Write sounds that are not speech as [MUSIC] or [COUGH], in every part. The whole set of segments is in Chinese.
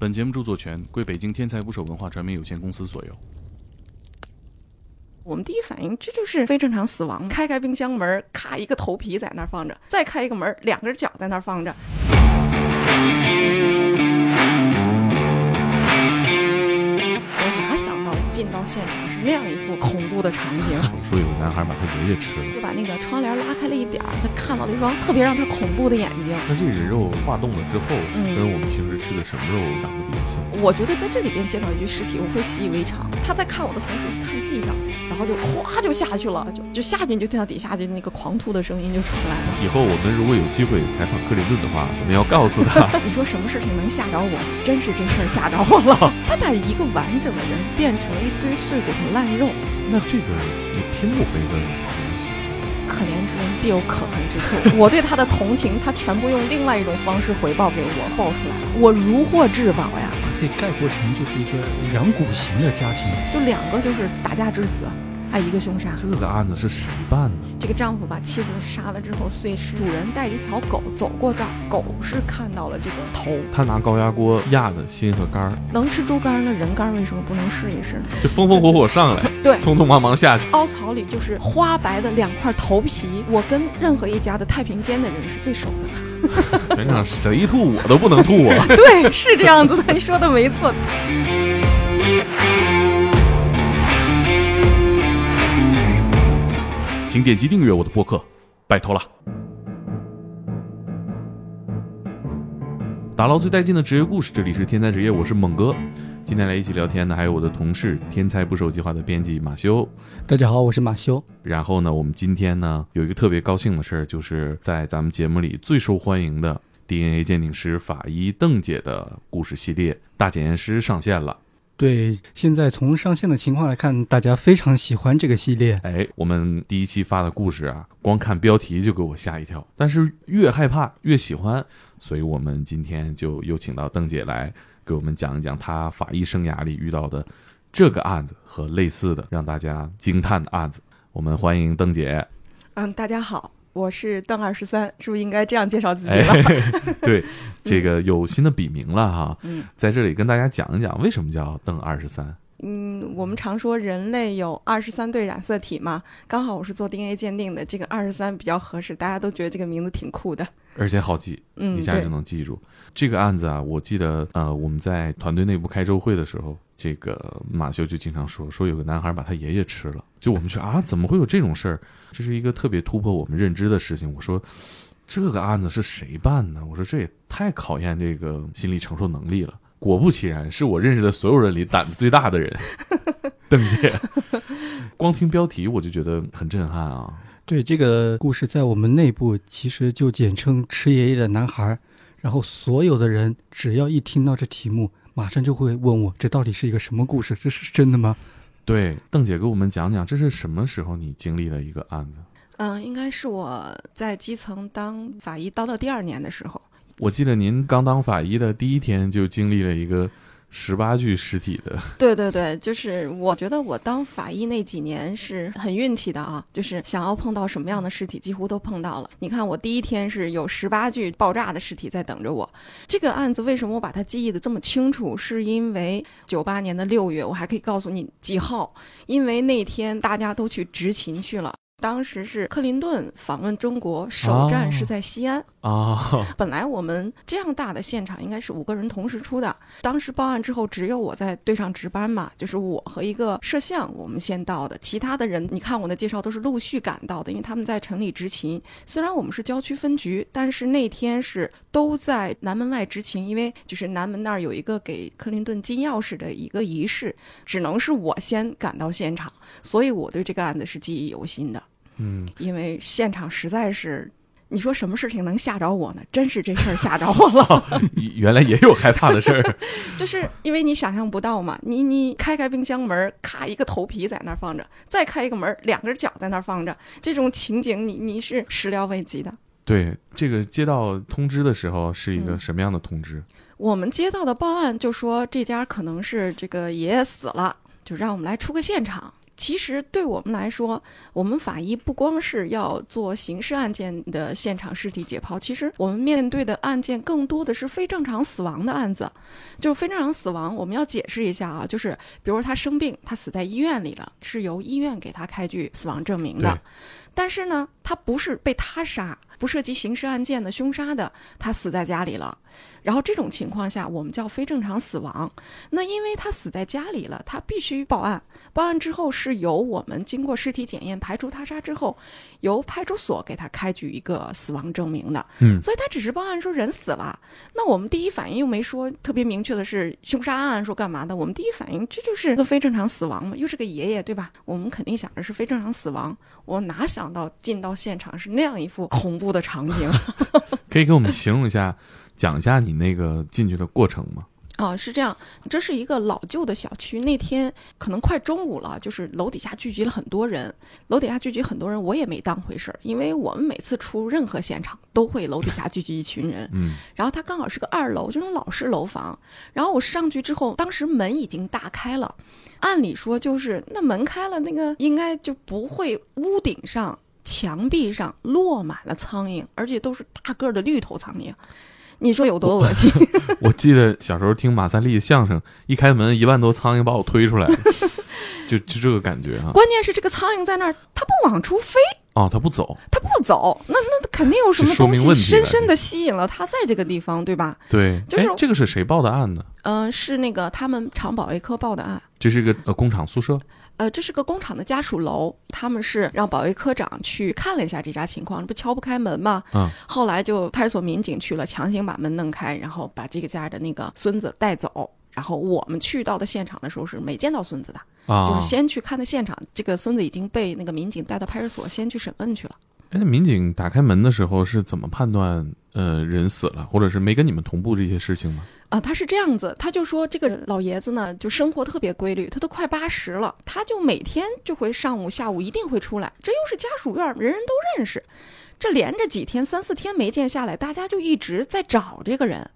本节目著作权归北京天才捕手文化传媒有限公司所有。我们第一反应，这就是非正常死亡。开开冰箱门，咔一个头皮在那儿放着，再开一个门，两根脚在那儿放着。进到现场是那样一副恐怖的场景？[LAUGHS] 说有个男孩把他爷爷吃了，就把那个窗帘拉开了一点儿，他看到了一双特别让他恐怖的眼睛。那这个人肉化冻了之后，嗯跟我们平时吃的什么肉长得比较像？我觉得在这里边见到一具尸体，我会习以为常。他在看我的同时看地上，然后就哗就下去了，就就下去，你就听到底下就那个狂吐的声音就出来了。以后我们如果有机会采访克林顿的话，我们要告诉他，[LAUGHS] 你说什么事情能吓着我？真是这事儿吓着我了。[LAUGHS] 他把一个完整的人变成了一堆碎骨头烂肉，那这个也拼不回的同情。可怜之人必有可恨之处。我对他的同情，他全部用另外一种方式回报给我，报出来了，我如获至宝呀！可以概括成就是一个养骨型的家庭。就两个就是打架致死，还一个凶杀。这个案子是谁办的？这个丈夫把妻子杀了之后碎尸，主人带着一条狗走过这儿，狗是看到了这个头。他拿高压锅压的心和肝儿，能吃猪肝的人肝为什么不能试一试呢？就风风火火上来，[LAUGHS] 对匆匆忙忙下去。凹槽里就是花白的两块头皮，我跟任何一家的太平间的人是最熟的。[LAUGHS] 全场谁吐我都不能吐啊！[LAUGHS] 对，是这样子的，你说的没错。请点击订阅我的播客，拜托了。打捞最带劲的职业故事，这里是天才职业，我是猛哥。今天来一起聊天的还有我的同事天才捕手计划的编辑马修。大家好，我是马修。然后呢，我们今天呢有一个特别高兴的事儿，就是在咱们节目里最受欢迎的 DNA 鉴定师法医邓姐的故事系列《大检验师》上线了。对，现在从上线的情况来看，大家非常喜欢这个系列。哎，我们第一期发的故事啊，光看标题就给我吓一跳，但是越害怕越喜欢，所以我们今天就又请到邓姐来给我们讲一讲她法医生涯里遇到的这个案子和类似的让大家惊叹的案子。我们欢迎邓姐。嗯，大家好，我是邓二十三，是不是应该这样介绍自己哎了？，[LAUGHS] 对，这个有新的笔名了哈，嗯在这里跟大家讲一讲为什么叫邓二十三。嗯，我们常说人类有二十三对染色体嘛，刚好我是做 DNA 鉴定的，这个二十三比较合适，大家都觉得这个名字挺酷的。而且好记，嗯，一下就，能记住。这个案子啊，我记得呃，我们在团队内部开周会的时候，这个马修就经常说，说有个男孩把他爷爷吃了。就我们去啊，怎么会有这种事儿？这是一个特别突破我们认知的事情。我说，这个案子是谁办的？我说这也太考验这个心理承受能力了。果不其然，是我认识的所有人里胆子最大的人，[LAUGHS] 邓姐。光听标题我就觉得很震撼啊！对这个故事，在我们内部其实就简称“吃爷爷的男孩”。然后所有的人只要一听到这题目，马上就会问我：这到底是一个什么故事？这是真的吗？对，邓姐给我们讲讲，这是什么时候你经历的一个案子？嗯，应该是我在基层当法医当到第二年的时候，我记得您刚当法医的第一天就经历了一个十八具尸体的，[LAUGHS] 对对对，就是我觉得我当法医那几年是很运气的啊，就是想要碰到什么样的尸体，几乎都碰到了。你看，我第一天是有十八具爆炸的尸体在等着我。这个案子为什么我把它记忆的这么清楚？是因为九八年的六月，我还可以告诉你几号，因为那天大家都去执勤去了。当时是克林顿访问中国，首站是在西安。啊，本来我们这样大的现场应该是五个人同时出的，当时报案之后只有我在队上值班嘛，就是我和一个摄像我们先到的，其他的人你看我的介绍都是陆续赶到的，因为他们在城里执勤。虽然我们是郊区分局，但是那天是都在南门外执勤，因为就是南门那儿有一个给克林顿金钥匙的一个仪式，只能是我先赶到现场，所以我对这个案子是记忆犹新的。嗯，因为现场实在是，你说什么事情能吓着我呢？真是这事儿 [LAUGHS] 吓着我了，[LAUGHS] 原来也有害怕的事儿，[LAUGHS] 就是因为你想象不到嘛，你你开开冰箱门，咔一个头皮在那儿放着，再开一个门，两根脚在那儿放着，这种情景你你是始料未及的。对，这个接到通知的时候是一个嗯什么样的通知？我们接到的报案就说这家可能是这个爷爷死了，就让我们来出个现场。其实对我们来说，我们法医不光是要做刑事案件的现场尸体解剖，其实我们面对的案件更多的是非正常死亡的案子。就是非正常死亡，我们要解释一下啊，就是比如说他生病，他死在医院里了，是由医院给他开具死亡证明的。但是呢，他不是被他杀，不涉及刑事案件的凶杀的，他死在家里了。然后这种情况下，我们叫非正常死亡。那因为他死在家里了，他必须报案。报案之后是由我们经过尸体检验排除他杀之后，由派出所给他开具一个死亡证明的。嗯所以他只是报案说人死了，那我们第一反应又没说特别明确的是凶杀案，说干嘛的？我们第一反应这就是个非正常死亡嘛，又是个爷爷对吧？我们肯定想着是非正常死亡，我哪想到进到现场是那样一副恐怖的场景。[LAUGHS] 可以给我们形容一下，讲一下你那个进去的过程吗？哦，是这样，这是一个老旧的小区。那天可能快中午了，就是楼底下聚集了很多人。楼底下聚集很多人，我也没当回事儿，因为我们每次出任何现场都会楼底下聚集一群人。嗯然后它刚好是个二楼，这种老式楼房。然后我上去之后，当时门已经大开了，按理说就是那门开了，那个应该就不会屋顶上、墙壁上落满了苍蝇，而且都是大个儿的绿头苍蝇。你说有多恶心？[LAUGHS] 我记得小时候听马三立的相声，一开门一万多苍蝇把我推出来了，[LAUGHS] 就就这个感觉啊。关键是这个苍蝇在那儿，它不往出飞，哦，它不走，它不走，那那肯定有什么东西深深的吸引了它在这个地方，对吧？对，就是哎这个是谁报的案呢？嗯、是那个他们厂保卫科报的案。这是一个呃工厂宿舍，呃，这是个工厂的家属楼，他们是让保卫科长去看了一下这家情况，不敲不开门吗？嗯，后来就派出所民警去了，强行把门弄开，然后把这个家的那个孙子带走。然后我们去到的现场的时候是没见到孙子的，啊，就是先去看的现场，这个孙子已经被那个民警带到派出所先去审问去了。哎，那民警打开门的时候是怎么判断呃人死了，或者是没跟你们同步这些事情吗？啊，他是这样子，他就说这个老爷子呢，就生活特别规律，他都快八十了，他就每天就会上午、下午一定会出来，这又是家属院，人人都认识。这连着几天、三四天没见下来，大家就一直在找这个人，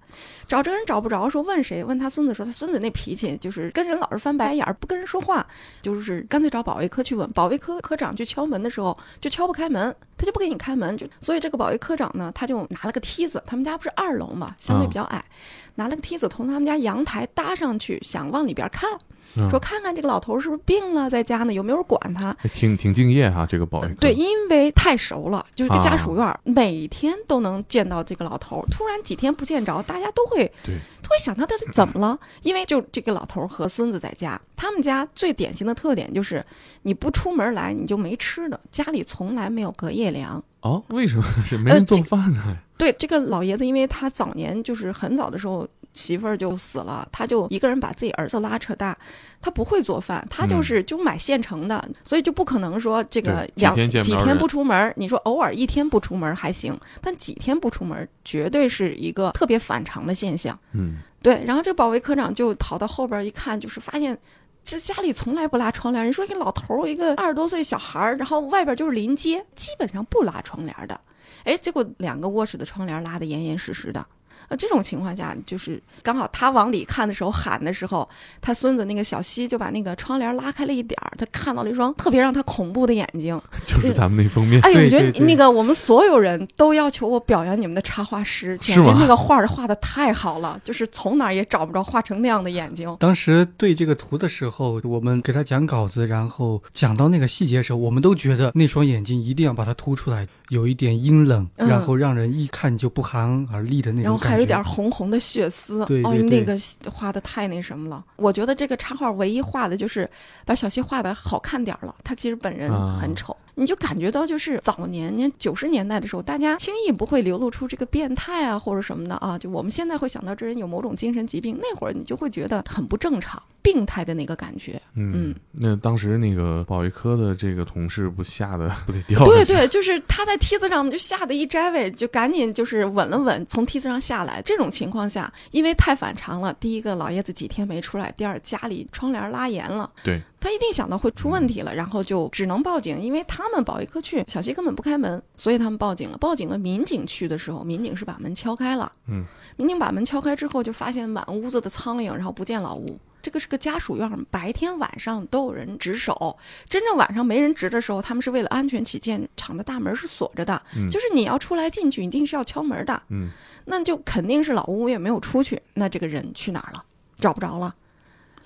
找这个人找不着，说问谁？问他孙子说，他孙子那脾气就是跟人老是翻白眼儿，不跟人说话，就是干脆找保卫科去问。保卫科科长去敲门的时候，就敲不开门，他就不给你开门，就所以这个保卫科长呢，他就拿了个梯子，他们家不是二楼嘛，相对比较矮，拿了个梯子从他们家阳台搭上去，想往里边看，嗯说看看这个老头是不是病了，在家呢，有没有人管他。哎挺挺敬业哈，这个保卫科。对，因为太熟了，就是这啊家属院儿，每天都能见到这个老头。突然几天不见着，大家都会对都会想他到底怎么了？因为就这个老头儿和孙子在家，他们家最典型的特点就是你不出门来你就没吃的，家里从来没有隔夜粮。哦，为什么 [LAUGHS] 是没人做饭呢？对这个老爷子，因为他早年就是很早的时候媳妇儿就死了，他就一个人把自己儿子拉扯大，他不会做饭，他就是就买现成的，所以就不可能说这个养几天不出门，你说偶尔一天不出门还行，但几天不出门绝对是一个特别反常的现象。嗯，对，然后这保卫科长就跑到后边一看，就是发现。这家里从来不拉窗帘，你说一个老头儿，一个二十多岁小孩儿，然后外边就是临街，基本上不拉窗帘的。哎，结果两个卧室的窗帘拉得严严实实的。呃，这种情况下，就是刚好他往里看的时候喊的时候，他孙子那个小西就把那个窗帘拉开了一点儿，他看到了一双特别让他恐怖的眼睛。[LAUGHS] 就是咱们那封面。哎呦，我觉得那个我们所有人都要求我表扬你们的插画师，简直那个画儿画的太好了，就是从哪儿也找不着画成那样的眼睛。当时对这个图的时候，我们给他讲稿子，然后讲到那个细节的时候，我们都觉得那双眼睛一定要把它凸出来，有一点阴冷，嗯然后让人一看就不寒而栗的那种感觉。还有点红红的血丝，哦，对对对那个画的太那什么了。我觉得这个插画唯一画的就是把小西画的好看点了，他其实本人啊很丑。你就感觉到，就是早年年九十年代的时候，大家轻易不会流露出这个变态啊或者什么的啊。就我们现在会想到这人有某种精神疾病，那会儿你就会觉得很不正常、病态的那个感觉。嗯，那当时那个保卫科的这个同事不吓得 [LAUGHS] 不得掉？对对，就是他在梯子上，就吓得一摘尾，就赶紧就是稳了稳，从梯子上下来。这种情况下，因为太反常了，第一个老爷子几天没出来，第二家里窗帘拉严了，对他一定想到会出问题了，然后就只能报警，因为他们保卫科去，小西根本不开门，所以他们报警了。报警了，民警去的时候，民警是把门敲开了，嗯，民警把门敲开之后，就发现满屋子的苍蝇，然后不见老吴。这个是个家属院，白天晚上都有人值守。真正晚上没人值的时候，他们是为了安全起见，厂的大门是锁着的，嗯就是你要出来进去，一定是要敲门的。嗯，那就肯定是老吴也没有出去，那这个人去哪儿了？找不着了。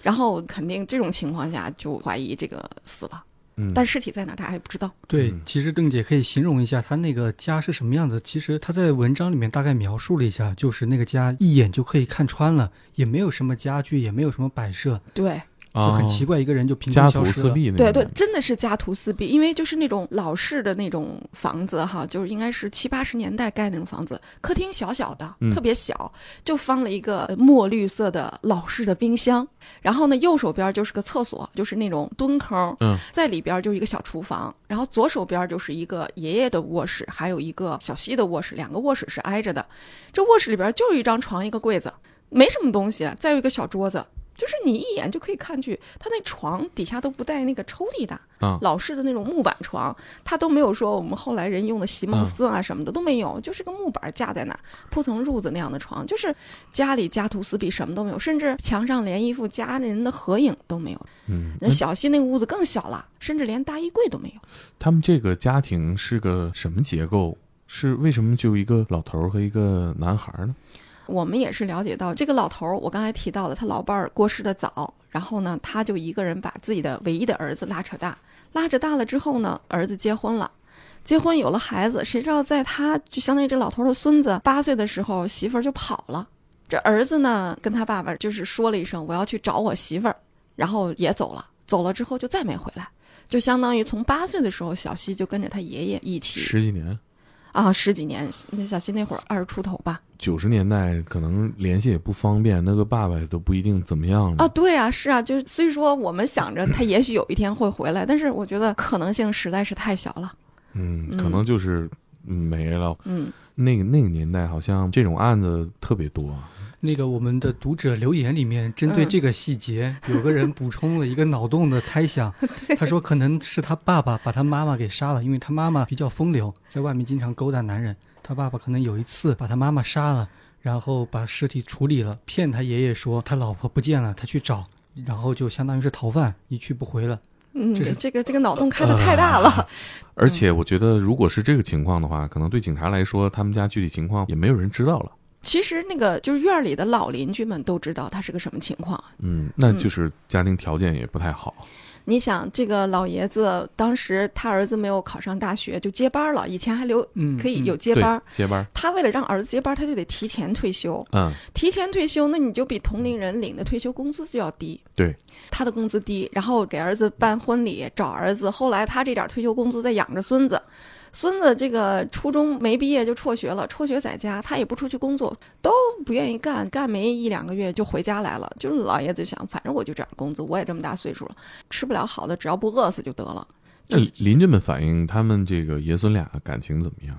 然后肯定这种情况下就怀疑这个死了，嗯，但尸体在哪儿，大家还不知道。对嗯，其实邓姐可以形容一下她那个家是什么样子。其实她在文章里面大概描述了一下，就是那个家一眼就可以看穿了，也没有什么家具，也没有什么摆设，对，就很奇怪，一个人就凭哦家徒空消失了。四壁对对，真的是家徒四壁，因为就是那种老式的那种房子哈，就是应该是七八十年代盖那种房子，客厅小小的，嗯特别小，就放了一个墨绿色的老式的冰箱，然后呢，右手边就是个厕所，就是那种蹲坑，嗯，在里边就是一个小厨房，然后左手边就是一个爷爷的卧室，还有一个小西的卧室，两个卧室是挨着的，这卧室里边就是一张床，一个柜子，没什么东西，再有一个小桌子。就是你一眼就可以看去，他那床底下都不带那个抽屉的，啊老式的那种木板床，它都没有说我们后来人用的席梦思啊什么的都没有，就是个木板架在那儿，铺层褥子那样的床，就是家里家徒四壁，什么都没有，甚至墙上连一幅家人的合影都没有。嗯，那小西那个屋子更小了，甚至连大衣柜都没有。他们这个家庭是个什么结构？是为什么就一个老头儿和一个男孩儿呢？我们也是了解到，这个老头儿，我刚才提到的，他老伴儿过世的早，然后呢，他就一个人把自己的唯一的儿子拉扯大，拉扯大了之后呢，儿子结婚了。结婚有了孩子，谁知道在他就相当于这老头儿的孙子八岁的时候，媳妇儿就跑了。这儿子呢，跟他爸爸就是说了一声我要去找我媳妇儿，然后也走了。走了之后就再没回来，就相当于从八岁的时候，小西就跟着他爷爷一起十几年，啊十几年。那小西那会儿二十出头吧，九十年代可能联系也不方便，那个爸爸都不一定怎么样了。啊，对啊，是啊，就是虽说我们想着他也许有一天会回来，但是我觉得可能性实在是太小了。嗯，嗯可能就是嗯没了。嗯，那个那个年代好像这种案子特别多。那个我们的读者留言里面，针对嗯这个细节，有个人补充了一个脑洞的猜想，[LAUGHS] 他说可能是他爸爸把他妈妈给杀了，因为他妈妈比较风流，在外面经常勾搭男人。他爸爸可能有一次把他妈妈杀了，然后把尸体处理了，骗他爷爷说他老婆不见了，他去找，然后就相当于是逃犯，一去不回了。嗯，这个这个脑洞开的太大了。而且我觉得，如果是这个情况的话，可能对警察来说，他们家具体情况也没有人知道了。其实那个就是院里的老邻居们都知道他是个什么情况。嗯，那就是家庭条件也不太好。你想，这个老爷子当时他儿子没有考上大学，就接班了。以前还留嗯，可以有接班，，接班。他为了让儿子接班，他就得提前退休。嗯，提前退休，那你就比同龄人领的退休工资就要低。对，他的工资低，然后给儿子办婚礼，找儿子，后来他这点退休工资在养着孙子。孙子这个初中没毕业就辍学了，辍学在家，他也不出去工作，都不愿意干，干没一两个月就回家来了。就是老爷子想，反正我就这点工资，我也这么大岁数了，吃不了好的，只要不饿死就得了。那邻居们反映他们这个爷孙俩感情怎么样？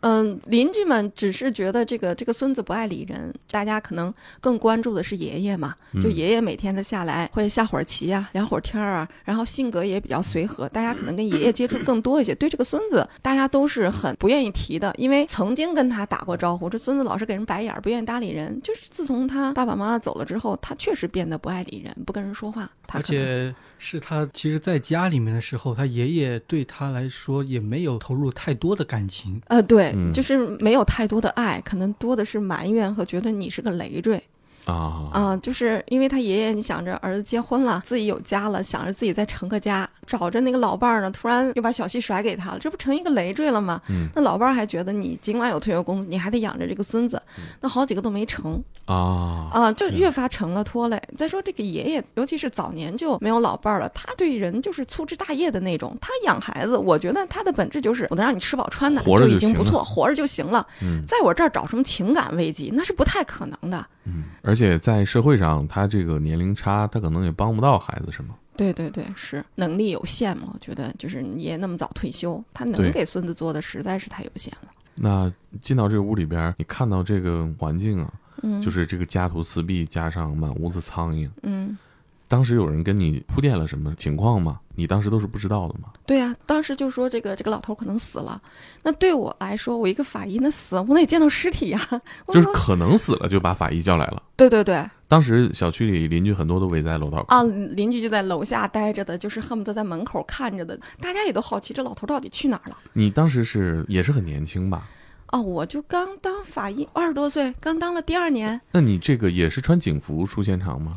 嗯，邻居们只是觉得这个这个孙子不爱理人，大家可能更关注的是爷爷嘛。就嗯爷爷每天的下来会下会儿棋啊，聊会儿天儿啊，然后性格也比较随和，大家可能跟爷爷接触更多一些。对这个孙子，大家都是很不愿意提的，因为曾经跟他打过招呼，这孙子老是给人白眼儿，不愿意搭理人。就是自从他爸爸妈妈走了之后，他确实变得不爱理人，不跟人说话。他而可能且是他其实在家里面的时候，他爷爷对他来说也没有投入太多的感情。呃，对，嗯就是没有太多的爱，可能多的是埋怨和觉得你是个累赘。啊啊、就是因为他爷爷，你想着儿子结婚了，自己有家了，想着自己再成个家，找着那个老伴儿呢，突然又把小西甩给他了，这不成一个累赘了吗？嗯那老伴儿还觉得你尽管有退休工资，你还得养着这个孙子，那好几个都没成啊啊，就越发成了拖累。再说这个爷爷，尤其是早年就没有老伴儿了，他对人就是粗枝大叶的那种，他养孩子，我觉得他的本质就是我能让你吃饱穿暖就已经不错，活着就行了，嗯在我这儿找什么情感慰藉，那是不太可能的。嗯，而且在社会上，他这个年龄差，他可能也帮不到孩子，是吗？对对对，是能力有限嘛？我觉得就是你也那么早退休，他能给孙子做的实在是太有限了。那进到这个屋里边，你看到这个环境啊，嗯，就是这个家徒四壁，加上满屋子苍蝇。嗯，当时有人跟你铺垫了什么情况吗？你当时都是不知道的吗？对呀、当时就说这个这个老头可能死了。那对我来说，我一个法医，那死我得见到尸体呀、[LAUGHS] 我就是可能死了，就把法医叫来了。对对对，当时小区里邻居很多都围在楼道口啊，邻居就在楼下待着的，就是恨不得在门口看着的，大家也都好奇这老头到底去哪儿了。你当时是也是很年轻吧？哦，我就刚当法医，二十多岁，刚当了第二年。那你这个也是穿警服出现场吗？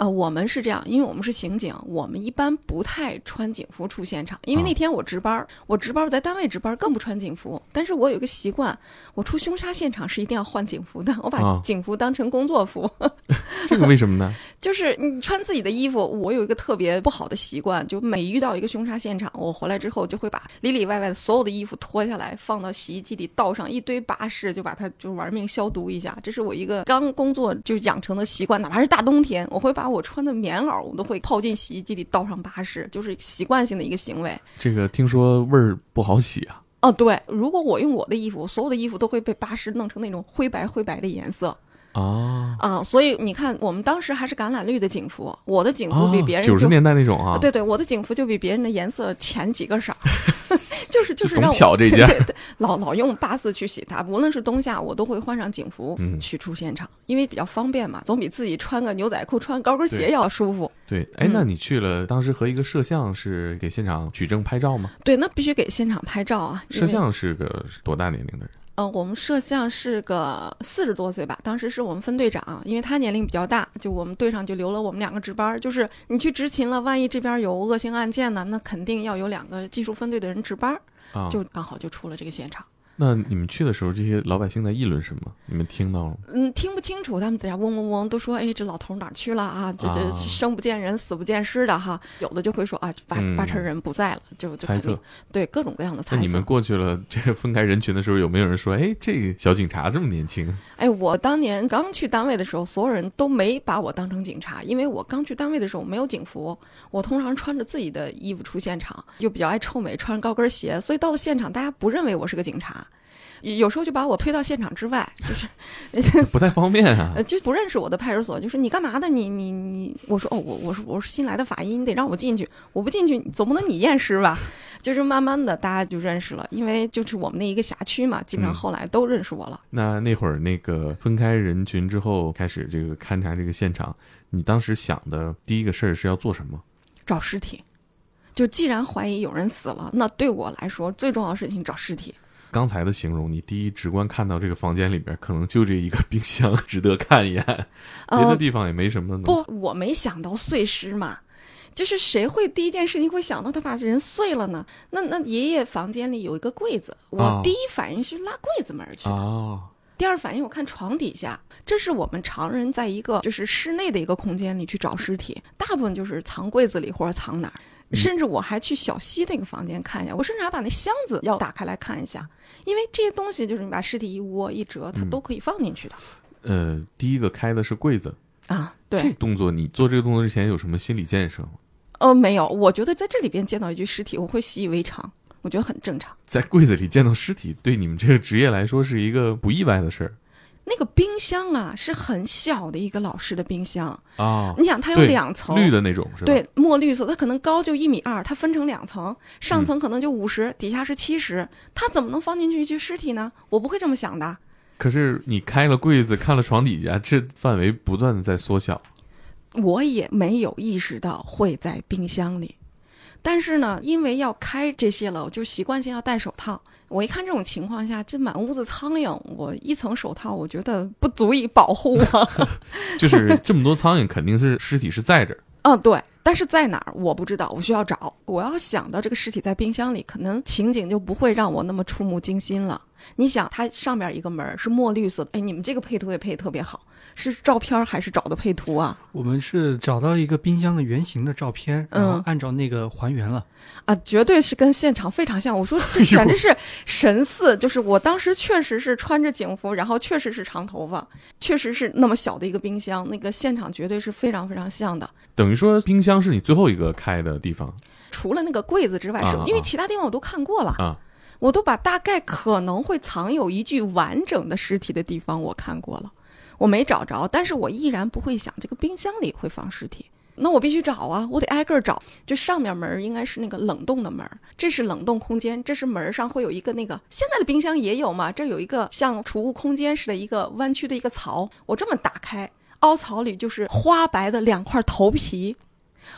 呃，我们是这样，因为我们是刑警，我们一般不太穿警服出现场。因为那天我值班，我值班我在单位值班，更不穿警服。但是我有一个习惯，我出凶杀现场是一定要换警服的，我把警服当成工作服。[LAUGHS] 这个为什么呢？就是你穿自己的衣服，我有一个特别不好的习惯，就每遇到一个凶杀现场，我回来之后就会把里里外外的所有的衣服脱下来，放到洗衣机里倒上一堆巴士，就把它就玩命消毒一下。这是我一个刚工作就养成的习惯，哪怕是大冬天，我会把我穿的棉袄，我都会泡进洗衣机里倒上八十，就是习惯性的一个行为。这个听说味儿不好洗啊？哦，对，如果我用我的衣服，所有的衣服都会被八十弄成那种灰白灰白的颜色。啊啊！所以你看，我们当时还是橄榄绿的警服，我的警服比别人九十年代那种啊，对对，我的警服就比别人的颜色浅几个色，[LAUGHS] 就是就是总漂这件，[LAUGHS] 老老用八四去洗它，无论是冬夏，我都会换上警服去出现场，因为比较方便嘛，总比自己穿个牛仔裤、穿高跟鞋要舒服。对，哎，那你去了，当时和一个摄像是给现场取证拍照吗？对，那必须给现场拍照啊。摄像是个多大年龄的人？嗯，我们摄像是个四十多岁吧，当时是我们分队长，因为他年龄比较大，就我们队上就留了我们两个值班。就是你去执勤了，万一这边有恶性案件呢，那肯定要有两个技术分队的人值班，就刚好就出了这个现场。那你们去的时候，这些老百姓在议论什么？你们听到了吗？嗯，听不清楚，他们在家嗡嗡嗡，都说：“哎，这老头哪去了啊？这这生不见人，死不见尸的哈。”有的就会说：“啊，八八成人不在了。”就猜测，对各种各样的猜测。那你们过去了，这个分开人群的时候，有没有人说：“哎，这个小警察这么年轻？”哎，我当年刚去单位的时候，所有人都没把我当成警察，因为我刚去单位的时候没有警服，我通常穿着自己的衣服出现场，又比较爱臭美，穿着高跟鞋，所以到了现场，大家不认为我是个警察。有时候就把我推到现场之外，就是 [LAUGHS] 不太方便啊。就不认识我的派出所，就说你干嘛的？你你你，我说哦，我我是我是新来的法医，你得让我进去。我不进去，总不能你验尸吧？[LAUGHS] 就是慢慢的，大家就认识了，因为就是我们那一个辖区嘛，基本上后来都认识我了。那那会儿那个分开人群之后，开始这个勘察这个现场，你当时想的第一个事儿是要做什么？找尸体。就既然怀疑有人死了，那对我来说最重要的事情找尸体。刚才的形容，你第一直观看到这个房间里边，可能就这一个冰箱值得看一眼，别的地方也没什么。不，我没想到碎尸嘛，就是谁会第一件事情会想到他把人碎了呢？那那爷爷房间里有一个柜子，我第一反应是拉柜子门去。哦。第二反应我看床底下，这是我们常人在一个就是室内的一个空间里去找尸体，大部分就是藏柜子里或者藏哪儿。甚至我还去小西那个房间看一下，我甚至还把那箱子要打开来看一下，因为这些东西就是你把尸体一窝一折，它都可以放进去的。呃，第一个开的是柜子啊，对。这动作你做这个动作之前有什么心理建设吗？呃，没有。我觉得在这里边见到一具尸体，我会习以为常，我觉得很正常。在柜子里见到尸体，对你们这个职业来说是一个不意外的事儿。那个冰箱啊，是很小的一个老式的冰箱啊。你想，它有两层，绿的那种是吧？对，墨绿色，它可能高就一米二，它分成两层，上层可能就五十，底下是七十，它怎么能放进去一具尸体呢？我不会这么想的。可是你开了柜子，看了床底下，这范围不断的在缩小。我也没有意识到会在冰箱里，但是呢，因为要开这些了，我就习惯性要戴手套。我一看这种情况下，这满屋子苍蝇，我一层手套我觉得不足以保护我。[LAUGHS] 就是这么多苍蝇，肯定是尸体是在这儿。嗯，对，但是在哪儿我不知道，我需要找。我要想到这个尸体在冰箱里，可能情景就不会让我那么触目惊心了。你想，它上面一个门是墨绿色的，哎，你们这个配图也配特别好。是照片还是找的配图啊？我们是找到一个冰箱的原型的照片，然后按照那个还原了。啊，绝对是跟现场非常像。我说这 [LAUGHS] 简直是神似，就是我当时确实是穿着警服，然后确实是长头发，确实是那么小的一个冰箱，那个现场绝对是非常非常像的。等于说冰箱是你最后一个开的地方，除了那个柜子之外，是因为其他地方我都看过了啊，我都把大概可能会藏有一具完整的尸体的地方我看过了。我没找着，但是我依然不会想这个冰箱里会放尸体。那我必须找啊，我得挨个找。就上面门应该是那个冷冻的门，这是冷冻空间，这是门上会有一个那个现在的冰箱也有嘛？这有一个像储物空间似的，一个弯曲的一个槽。我这么打开，凹槽里就是花白的两块头皮，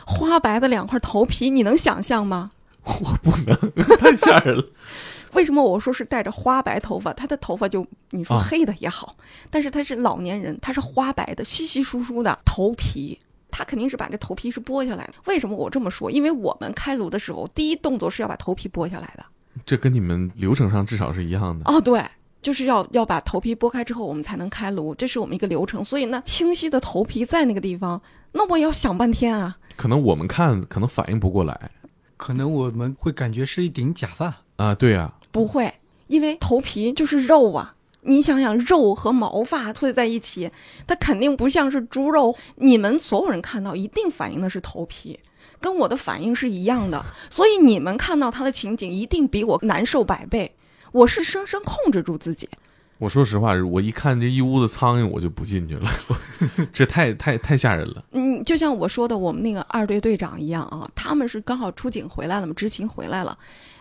花白的两块头皮，你能想象吗？[LAUGHS] 我不能，[LAUGHS] 太吓人了。为什么我说是带着花白头发？他的头发就你说啊黑的也好，但是他是老年人，他是花白的、稀稀疏疏的头皮，他肯定是把这头皮是剥下来的。为什么我这么说？因为我们开颅的时候，第一动作是要把头皮剥下来的。这跟你们流程上至少是一样的。哦，对，就是要要把头皮剥开之后，我们才能开颅，这是我们一个流程。所以那，清晰的头皮在那个地方，那我也要想半天啊。可能我们看可能反应不过来可能我们会感觉是一顶假发。啊。对呀、不会，因为头皮就是肉啊。你想想，肉和毛发凑在一起，它肯定不像是猪肉。你们所有人看到，一定反映的是头皮，跟我的反应是一样的。所以你们看到他的情景，一定比我难受百倍。我是生生控制住自己，我说实话，我一看这一屋子苍蝇，我就不进去了，[LAUGHS] 这太太太吓人了。嗯，就像我说的，我们那个二队队长一样啊，他们是刚好出警回来了嘛，执勤回来了，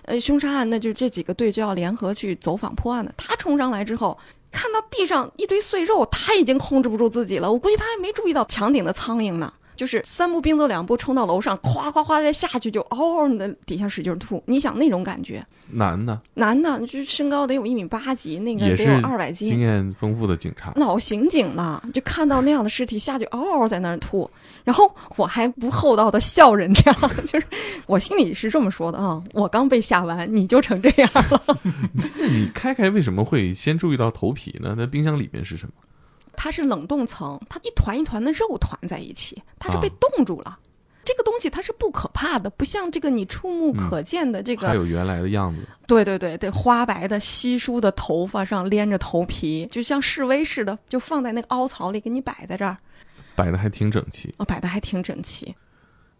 呃，凶杀案那就这几个队就要联合去走访破案的。他冲上来之后，看到地上一堆碎肉，他已经控制不住自己了。我估计他还没注意到墙顶的苍蝇呢。就是三步并作两步冲到楼上，咵咵咵再下去就嗷嗷的底下使劲吐。你想那种感觉，男的男的就身高得有一米八几，那个得有二百斤，经验丰富的警察，老刑警了，就看到那样的尸体下去，嗷嗷在那儿吐，然后我还不厚道的笑人家，[LAUGHS] 就是我心里是这么说的啊，我刚被吓完，你就成这样了。[LAUGHS] [LAUGHS] 那你开开为什么会先注意到头皮呢？那冰箱里面是什么？它是冷冻层，它一团一团的肉团在一起，它是被啊冻住了。这个东西它是不可怕的，不像这个你触目可见的这个，还有原来的样子。对对对对，花白的稀疏的头发上连着头皮，就像示威似的，就放在那个凹槽里给你摆在这儿。摆的还挺整齐。哦，摆的还挺整齐。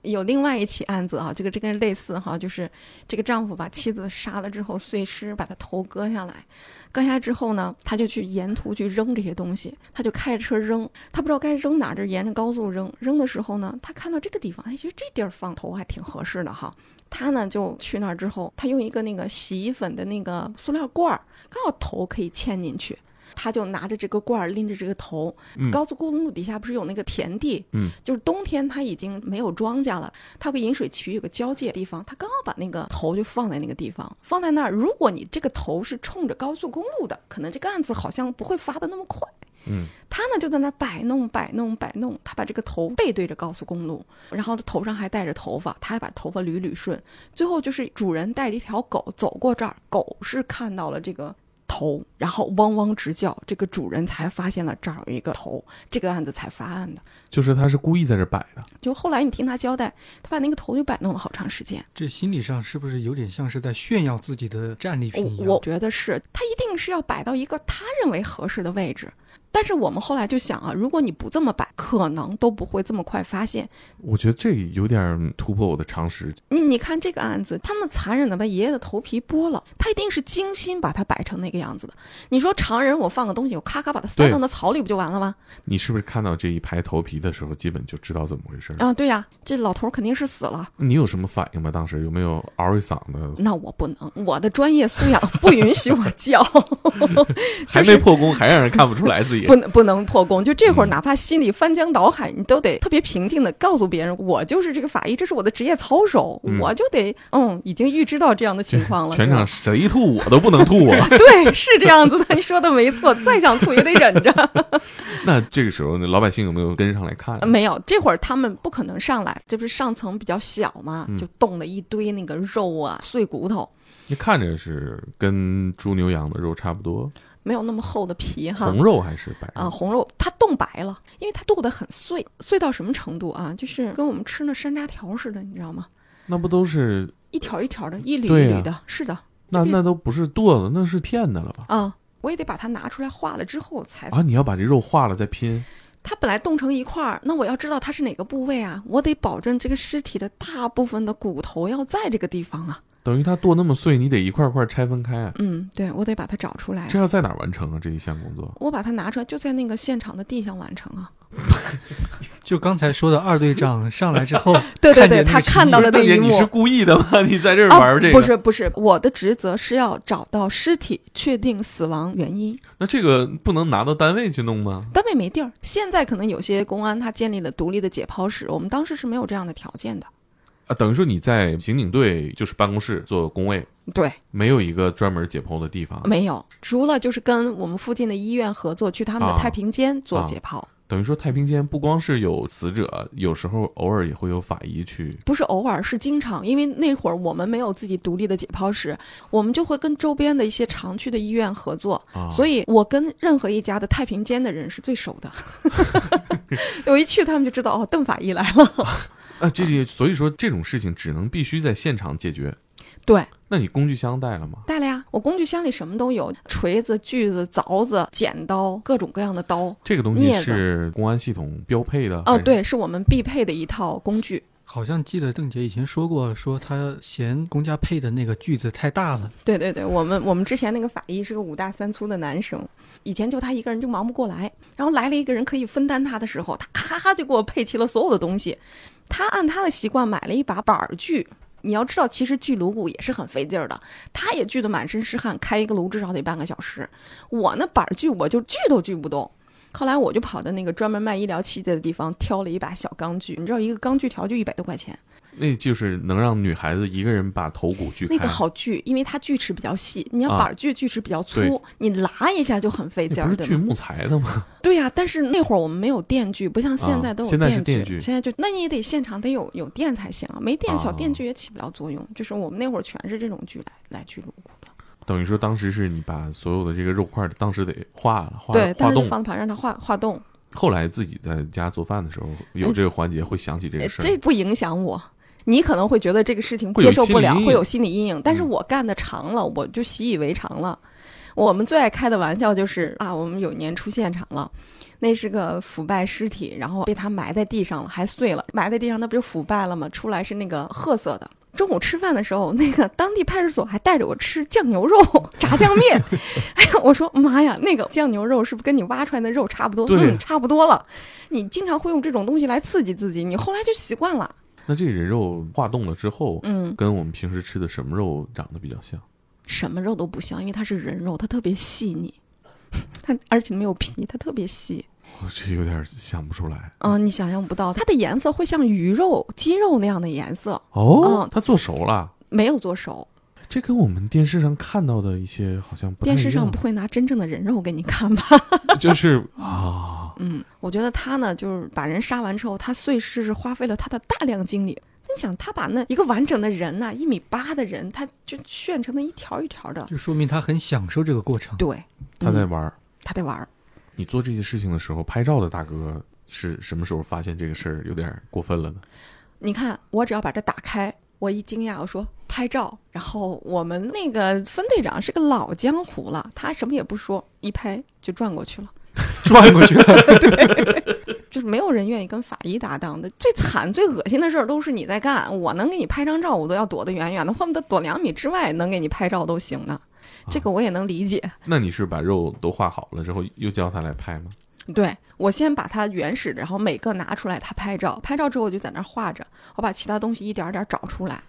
有另外一起案子啊，这个这个类似哈，就是这个丈夫把妻子杀了之后碎尸，把她头割下来，割下来之后呢，他就去沿途去扔这些东西，他就开着车扔，他不知道该扔哪儿，就沿着高速扔。扔的时候呢，他看到这个地方，哎，觉得这地儿放头还挺合适的哈。他呢就去那儿之后，他用一个那个洗衣粉的那个塑料罐儿，刚好头可以嵌进去。他就拿着这个罐儿，拎着这个头，嗯高速公路底下不是有那个田地，嗯，就是冬天他已经没有庄稼了，它和饮水渠有个交界地方，他刚好把那个头就放在那个地方，放在那儿。如果你这个头是冲着高速公路的，可能这个案子好像不会发的那么快。嗯，他呢就在那儿摆弄摆弄摆弄，他把这个头背对着高速公路，然后头上还带着头发，他还把头发捋捋顺。最后就是主人带着一条狗走过这儿，狗是看到了这个头，然后汪汪直叫，这个主人才发现了这儿有一个头，这个案子才发案的。就是他是故意在这摆的。就后来你听他交代，他把那个头就摆弄了好长时间。这心理上是不是有点像是在炫耀自己的战利品一样？我我觉得是他一定是要摆到一个他认为合适的位置。但是我们后来就想啊，如果你不这么摆，可能都不会这么快发现。我觉得这有点突破我的常识。你你看这个案子，他们残忍的把爷爷的头皮剥了，他一定是精心把它摆成那个样子的。你说常人我放个东西，我咔咔把它塞到那草里不就完了吗？你是不是看到这一排头皮的时候，基本就知道怎么回事？啊，对呀、这老头肯定是死了。你有什么反应吗？当时有没有嗷一嗓子？那我不能，我的专业素养不允许我叫。[LAUGHS] 还没破功，还让人看不出来自己不能不能破功。就这会儿，哪怕心里翻江倒海，你都得特别平静的告诉别人，我就是这个法医，这是我的职业操守，嗯我就得嗯，已经预知到这样的情况了。全场谁吐我都不能吐啊！[LAUGHS] 对是这样子的，你说的没错，再想吐也得忍着。[LAUGHS] 那这个时候，那老百姓有没有跟上来看？没有，这会儿他们不可能上来，这不是上层比较小嘛，嗯就冻了一堆那个肉啊、碎骨头，你看着是跟猪牛羊的肉差不多，没有那么厚的皮哈。红肉还是白肉？啊，红肉它冻白了，因为它剁得很碎，碎到什么程度啊？就是跟我们吃那山楂条似的，你知道吗？那不都是一条一条的，一缕一缕的，是的那那都不是剁的，那是片的了吧？啊。我也得把它拿出来化了之后才。啊，你要把这肉化了再拼，它本来冻成一块儿，那我要知道它是哪个部位啊，我得保证这个尸体的大部分的骨头要在这个地方啊。等于它剁那么碎，你得一块块拆分开啊。嗯，对，我得把它找出来这。要在哪儿完成啊？这一项工作？我把它拿出来，就在那个现场的地上完成啊。[LAUGHS] 就刚才说的二队长上来之后，[LAUGHS] 对对对，看见他看到情的那一幕你是故意的吗？你在这儿啊玩这个？不是不是，我的职责是要找到尸体，确定死亡原因。那这个不能拿到单位去弄吗？单位没地儿，现在可能有些公安他建立了独立的解剖室，我们当时是没有这样的条件的。啊，等于说你在刑警队就是办公室做工位，对，没有一个专门解剖的地方。没有，除了就是跟我们附近的医院合作，去他们的啊太平间做啊解剖。等于说太平间不光是有死者，有时候偶尔也会有法医去。不是偶尔，是经常，因为那会儿我们没有自己独立的解剖室，我们就会跟周边的一些常去的医院合作，啊，所以我跟任何一家的太平间的人是最熟的。[LAUGHS] 我一去，他们就知道哦，邓法医来了。啊，这些所以说这种事情只能必须在现场解决。对，那你工具箱带了吗？带了呀，我工具箱里什么都有，锤子、锯子、凿子、剪刀，各种各样的刀。这个东西是公安系统标配的。还哦，对，是我们必配的一套工具。好像记得邓姐以前说过，说她嫌公家配的那个锯子太大了。对对对，我们我们之前那个法医是个五大三粗的男生，以前就他一个人就忙不过来，然后来了一个人可以分担他的时候，他咔咔咔就给我配齐了所有的东西。他按他的习惯买了一把板儿锯。你要知道，其实锯颅骨也是很费劲儿的，他也锯得满身是汗，开一个颅至少得半个小时。我那板儿锯我就锯都锯不动。后来我就跑到那个专门卖医疗器械的地方，挑了一把小钢锯。你知道，一个钢锯条就一百多块钱。那就是能让女孩子一个人把头骨锯开。那个好锯，因为它锯齿比较细，你要啊板锯锯齿比较粗，对你拉一下就很费劲儿，不是？锯木材的吗？[LAUGHS] 对呀、但是那会儿我们没有电锯，不像现在都有啊现在是。电锯现在就那你也得现场得有有电才行啊，没电啊小电锯也起不了作用。就是我们那会儿全是这种锯来来锯颅骨的。等于说当时是你把所有的这个肉块当时得化了，化对，化当时就冻。放在盘让它化化冻，后来自己在家做饭的时候，有这个环节会想起这呃个事儿。这不影响我。你可能会觉得这个事情接受不了会有心理阴影，但是嗯我干的长了，我就习以为常了。我们最爱开的玩笑就是啊，我们有一年出现场了，那是个腐败尸体，然后被他埋在地上了，还碎了，埋在地上那不就腐败了吗？出来是那个褐色的。中午吃饭的时候，[LAUGHS] 那个当地派出所还带着我吃酱牛肉、[LAUGHS] 炸酱面。[LAUGHS] 哎呀，我说妈呀，那个酱牛肉是不是跟你挖出来的肉差不多？对嗯，差不多了。你经常会用这种东西来刺激自己，你后来就习惯了。那这个人肉化冻了之后，嗯，跟我们平时吃的什么肉长得比较像？什么肉都不像，因为它是人肉，它特别细腻，[LAUGHS] 它而且没有皮，它特别细。我这有点想不出来。嗯、你想象不到，它的颜色会像鱼肉、鸡肉那样的颜色，哦嗯，它做熟了。没有做熟。这跟我们电视上看到的一些好像不太电视上不会拿真正的人肉给你看吧？[LAUGHS] 就是 [LAUGHS] 啊，嗯，我觉得他呢，就是把人杀完之后，他碎尸是花费了他的大量精力。你想，他把那一个完整的人呐、一米八的人，他就炫成了一条一条的。就说明他很享受这个过程。对，嗯他在玩儿。他在玩儿。你做这些事情的时候，拍照的大哥是什么时候发现这个事儿有点过分了呢？你看，我只要把这打开，我一惊讶，我说拍照，然后我们那个分队长是个老江湖了，他什么也不说，一拍就转过去了。[LAUGHS] 转过去了 [LAUGHS] 对，[LAUGHS] 就是没有人愿意跟法医搭档的，最惨、最恶心的事儿都是你在干。我能给你拍张照，我都要躲得远远的，恨不得躲两米之外能给你拍照都行呢。这个我也能理解。那你是把肉都画好了之后，又叫他来拍吗？对我先把它原始的，然后每个拿出来，他拍照，拍照之后我就在那儿画着，我把其他东西一点儿点儿找出来。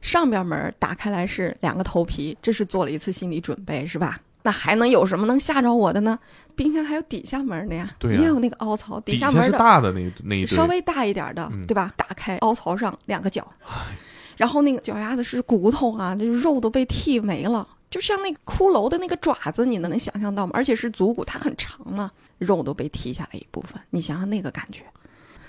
上边门打开来是两个头皮，这是做了一次心理准备，是吧？那还能有什么能吓着我的呢？冰箱还有底下门儿的呀，也有那个凹槽，底下门儿的大的那那一堆，稍微大一点的，嗯对吧？打开凹槽上两个脚，然后那个脚丫子是骨头啊，这肉都被剃没了，就像那个骷髅的那个爪子，你能能想象到吗？而且是足骨，它很长嘛，肉都被剃下来一部分，你想想那个感觉，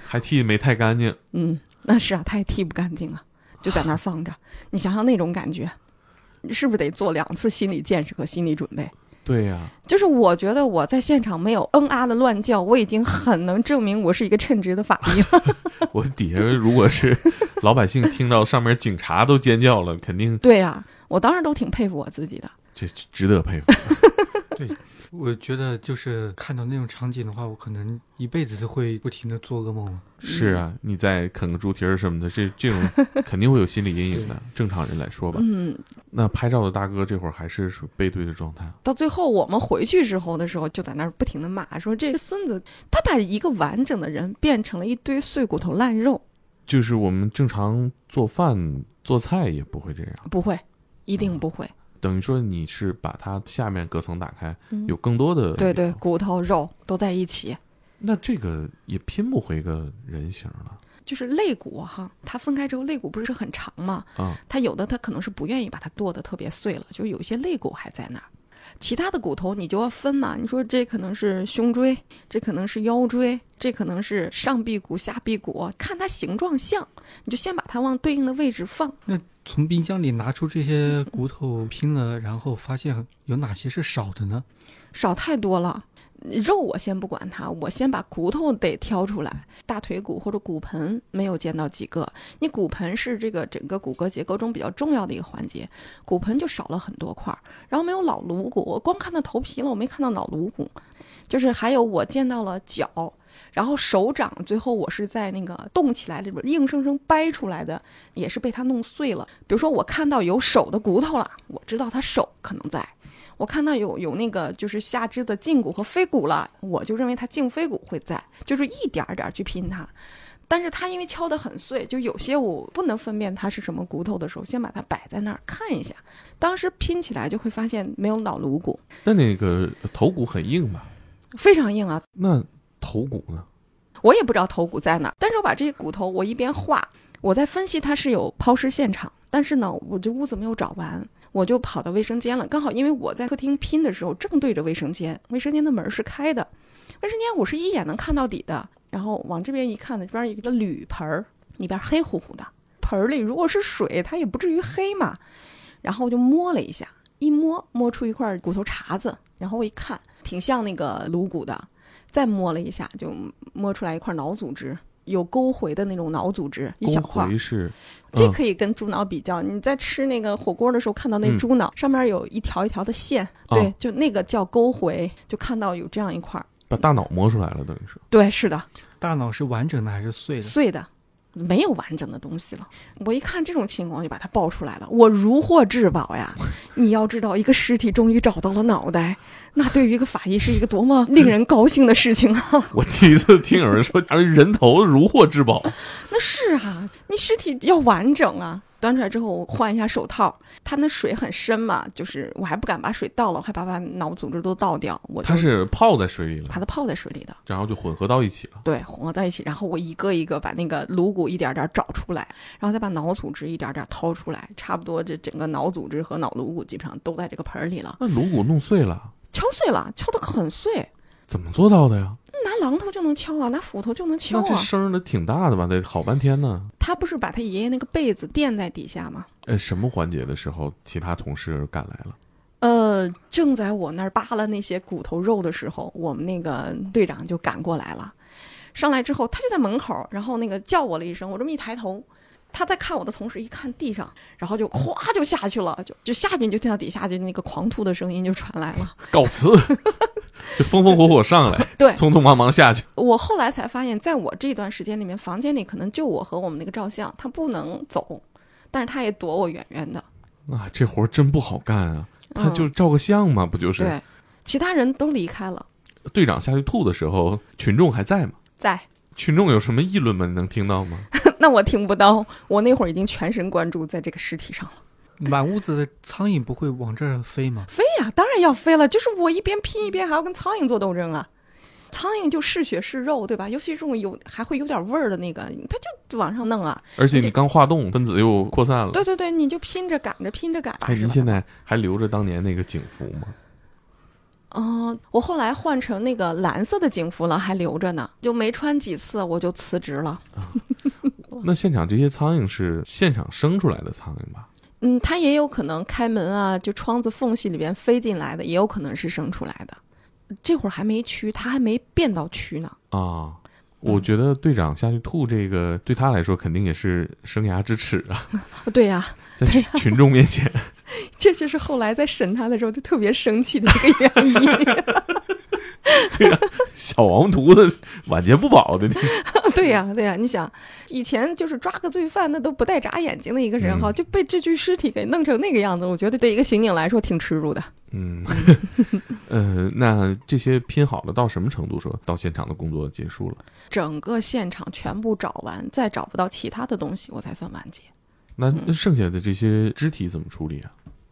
还剃没太干净。嗯，那是啊，它也剃不干净啊，就在那儿放着，你想想那种感觉，你是不是得做两次心理建设和心理准备？对呀、就是我觉得我在现场没有嗯啊的乱叫，我已经很能证明我是一个称职的法医了。[LAUGHS] 我底下如果是老百姓听到上面警察都尖叫了，肯定对呀、我当时都挺佩服我自己的。这值得佩服。[LAUGHS] 我觉得就是看到那种场景的话，我可能一辈子都会不停的做噩梦。是啊，你再啃个猪蹄儿什么的，这这种 [LAUGHS] 肯定会有心理阴影的。正常人来说吧，嗯，那拍照的大哥这会儿还是属背对的状态。到最后我们回去之后的时候，就在那儿不停的骂，说这个孙子，他把一个完整的人变成了一堆碎骨头烂肉。就是我们正常做饭做菜也不会这样，不会，一定不会。等于说你是把它下面隔层打开，嗯有更多的对对，骨头肉都在一起，那这个也拼不回个人形了就是肋骨哈，它分开之后，肋骨不是很长吗？啊。它有的它可能是不愿意把它剁得特别碎了，就有一些肋骨还在那儿。其他的骨头你就要分嘛，你说这可能是胸椎，这可能是腰椎，这可能是上臂骨、下臂骨，看它形状像，你就先把它往对应的位置放。从冰箱里拿出这些骨头拼了，然后发现有哪些是少的呢？少太多了。肉我先不管它，我先把骨头得挑出来。大腿骨或者骨盆没有见到几个，你骨盆是这个整个骨骼结构中比较重要的一个环节，骨盆就少了很多块儿。然后没有脑颅骨，我光看到头皮了，我没看到脑颅骨。就是还有我见到了脚，然后手掌，最后我是在那个动起来里边硬生生掰出来的，也是被它弄碎了。比如说我看到有手的骨头了，我知道他手可能在。我看到有有那个就是下肢的胫骨和腓骨了，我就认为它胫腓骨会在，就是一点儿点儿去拼它。但是它因为敲得很碎，就有些我不能分辨它是什么骨头的时候，先把它摆在那儿看一下。当时拼起来就会发现没有脑颅骨，那那个头骨很硬吧？非常硬啊。那头骨呢？我也不知道头骨在哪儿，但是我把这些骨头我一边画，我在分析它是有抛尸现场，但是呢，我这屋子没有找完，我就跑到卫生间了。刚好因为我在客厅拼的时候正对着卫生间，卫生间的门是开的，卫生间我是一眼能看到底的。然后往这边一看呢，这边有一个铝盆儿，里边黑乎乎的，盆儿里如果是水，它也不至于黑嘛。然后我就摸了一下，一摸摸出一块骨头碴子，然后我一看，挺像那个颅骨的。再摸了一下，就摸出来一块脑组织，有沟回的那种脑组织，一小块是嗯这可以跟猪脑比较。你在吃那个火锅的时候看到那嗯猪脑、上面有一条一条的线，哦对，就那个叫沟回，就看到有这样一块儿。把大脑摸出来了，等于是。对，是的，大脑是完整的还是碎的？碎的，没有完整的东西了。我一看这种情况，就把它抱出来了。我如获至宝呀！你要知道，一个尸体终于找到了脑袋，那对于一个法医是一个多么 [LAUGHS] 令人高兴的事情啊！[LAUGHS] 我第一次听有人说，啊人头如获至宝。[LAUGHS] 那是啊，你尸体要完整啊。端出来之后，我换一下手套，它那水很深嘛，就是我还不敢把水倒了，我害怕把脑组织都倒掉。我它是泡在水里了把，它泡在水里的，然后就混合到一起了。对，混合在一起，然后我一个一个把那个颅骨一点点找出来，然后再把脑组织一点点掏出来，差不多这整个脑组织和脑颅骨基本上都在这个盆儿里了，那颅骨弄碎了，敲碎了，敲得很碎，怎么做到的呀？拿榔头就能敲啊，拿斧头就能敲那这啊。声儿得挺大的吧？得好半天呢。他不是把他爷爷那个被子垫在底下吗？呃，什么环节的时候，其他同事赶来了？呃，正在我那儿扒拉那些骨头肉的时候，我们那个队长就赶过来了。上来之后，他就在门口，然后那个叫我了一声，我这么一抬头，他在看我的同时，一看地上，然后就咵就下去了，就就下去，你就听到底下就那个狂吐的声音就传来了。告辞，[LAUGHS] 就风风火火上来，[LAUGHS] 对匆匆忙忙下去。我后来才发现，在我这段时间里面，房间里可能就我和我们那个照相，他不能走，但是他也躲我远远的。啊，这活儿真不好干啊！他嗯就照个相嘛，不就是？对，其他人都离开了，队长下去吐的时候，群众还在吗？在。群众有什么议论吗？你能听到吗？[LAUGHS] 那我听不到，我那会儿已经全神贯注在这个尸体上了。满屋子的苍蝇不会往这儿飞吗？飞呀、当然要飞了，就是我一边拼一边还要跟苍蝇做斗争啊。苍蝇就是血是肉，对吧？尤其这种有还会有点味儿的那个，它就往上弄啊。而且你刚化冻，分子又扩散了。对对对，你就拼着赶着，拼着赶着。哎，您现在还留着当年那个警服吗？嗯、我后来换成那个蓝色的警服了，还留着呢，就没穿几次，我就辞职了。[LAUGHS] 那现场这些苍蝇是现场生出来的苍蝇吧？嗯，它也有可能开门啊，就窗子缝隙里边飞进来的，也有可能是生出来的。这会儿还没蛆，它还没变到蛆呢。啊，我觉得队长下去吐这个，对他来说肯定也是生涯之耻啊，[LAUGHS] 对呀、在群群众面前。这就是后来在审他的时候他特别生气的一个原因。[LAUGHS] 对呀、小王犊子晚节不保的，[LAUGHS] 对呀、对呀、你想，以前就是抓个罪犯，那都不带眨眼睛的一个人哈，嗯就被这具尸体给弄成那个样子，我觉得对一个刑警来说挺耻辱的。嗯，[LAUGHS] 呃，那这些拼好了到什么程度？说到现场的工作结束了，整个现场全部找完，再找不到其他的东西，我才算完结。那那剩下的这些肢体怎么处理啊？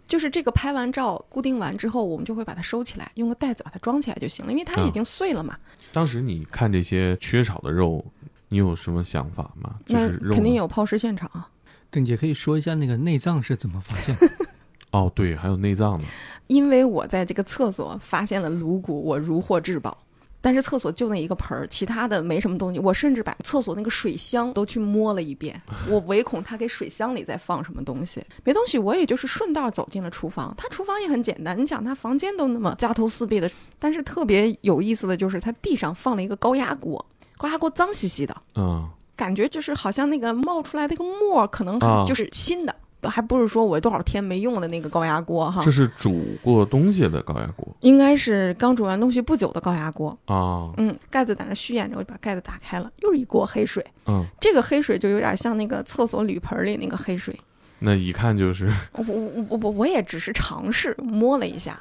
就是这个拍完照固定完之后，我们就会把它收起来，用个袋子把它装起来就行了，因为它已经碎了嘛。当时你看这些缺少的肉，你有什么想法吗？就是肉肯定有抛尸现场啊，邓姐可以说一下那个内脏是怎么发现的？[LAUGHS] 哦，对，还有内脏呢。因为我在这个厕所发现了颅骨，我如获至宝。但是厕所就那一个盆儿，其他的没什么东西。我甚至把厕所那个水箱都去摸了一遍，[LAUGHS] 我唯恐他给水箱里再放什么东西。没东西，我也就是顺道走进了厨房。他厨房也很简单，你想他房间都那么家徒四壁的，但是特别有意思的就是他地上放了一个高压锅，高压锅脏兮兮的，嗯，感觉就是好像那个冒出来那个沫儿可能就是新的，还不是说我多少天没用的那个高压锅哈这。是煮过东西的高压锅应该是刚煮完东西不久的高压锅，啊。嗯，盖子在那虚掩着，我就把盖子打开了，又是一锅黑水。嗯，这个黑水就有点像那个厕所铝盆里那个黑水。那一看就是我我我我我也只是尝试摸了一下，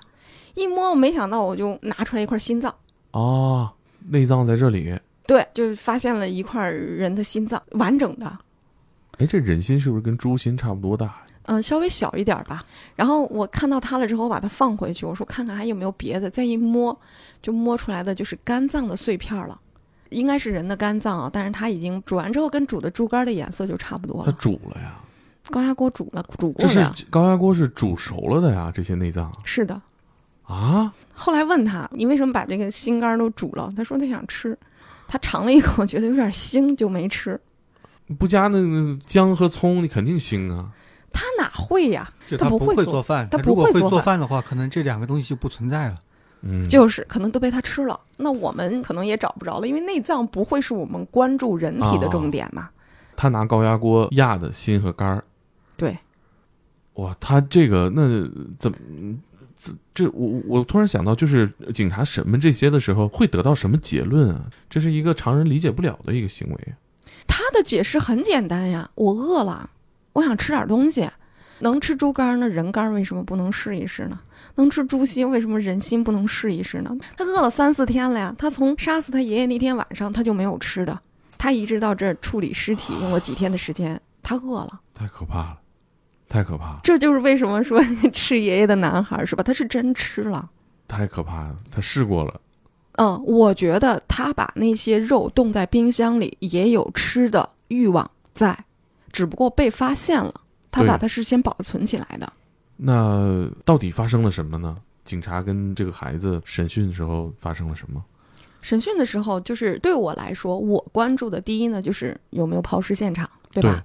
一摸我没想到我就拿出来一块心脏，哦，内脏在这里。对，就是发现了一块人的心脏，完整的，哎，这人心是不是跟猪心差不多大？嗯，稍微小一点儿吧。然后我看到它了之后，我把它放回去，我说看看还有没有别的。再一摸，就摸出来的就是肝脏的碎片儿了，应该是人的肝脏啊，但是它已经煮完之后跟煮的猪肝的颜色就差不多了它。煮了呀？高压锅煮了，煮过这是。高压锅是煮熟了的呀？这些内脏是的。啊？后来问他，你为什么把这个心肝都煮了？他说他想吃，他尝了一口，觉得有点腥，就没吃。不加那个姜和葱，你肯定腥啊。他哪会呀？就他不会做饭，他他如果会不会做饭做饭的话，可能这两个东西就不存在了。嗯，就是可能都被他吃了，那我们可能也找不着了，因为内脏不会是我们关注人体的重点嘛。他拿高压锅压的心和肝儿。对，哇，他这个那怎么？这这我我突然想到，就是警察审问这些的时候会得到什么结论啊？这是一个常人理解不了的一个行为。他的解释很简单呀，我饿了，我想吃点东西。能吃猪肝呢，人肝为什么不能试一试呢？能吃猪心，为什么人心不能试一试呢？他饿了三四天了呀，他从杀死他爷爷那天晚上他就没有吃的，他一直到这儿处理尸体用了几天的时间，他饿了。太可怕了，太可怕了，这就是为什么说吃爷爷的男孩是吧？他是真吃了。太可怕了！他试过了，嗯，我觉得他把那些肉冻在冰箱里，也有吃的欲望在，只不过被发现了。他把它是先保存起来的。那到底发生了什么呢？警察跟这个孩子审讯的时候发生了什么？审讯的时候，就是对我来说，我关注的第一呢，就是有没有抛尸现场，对吧？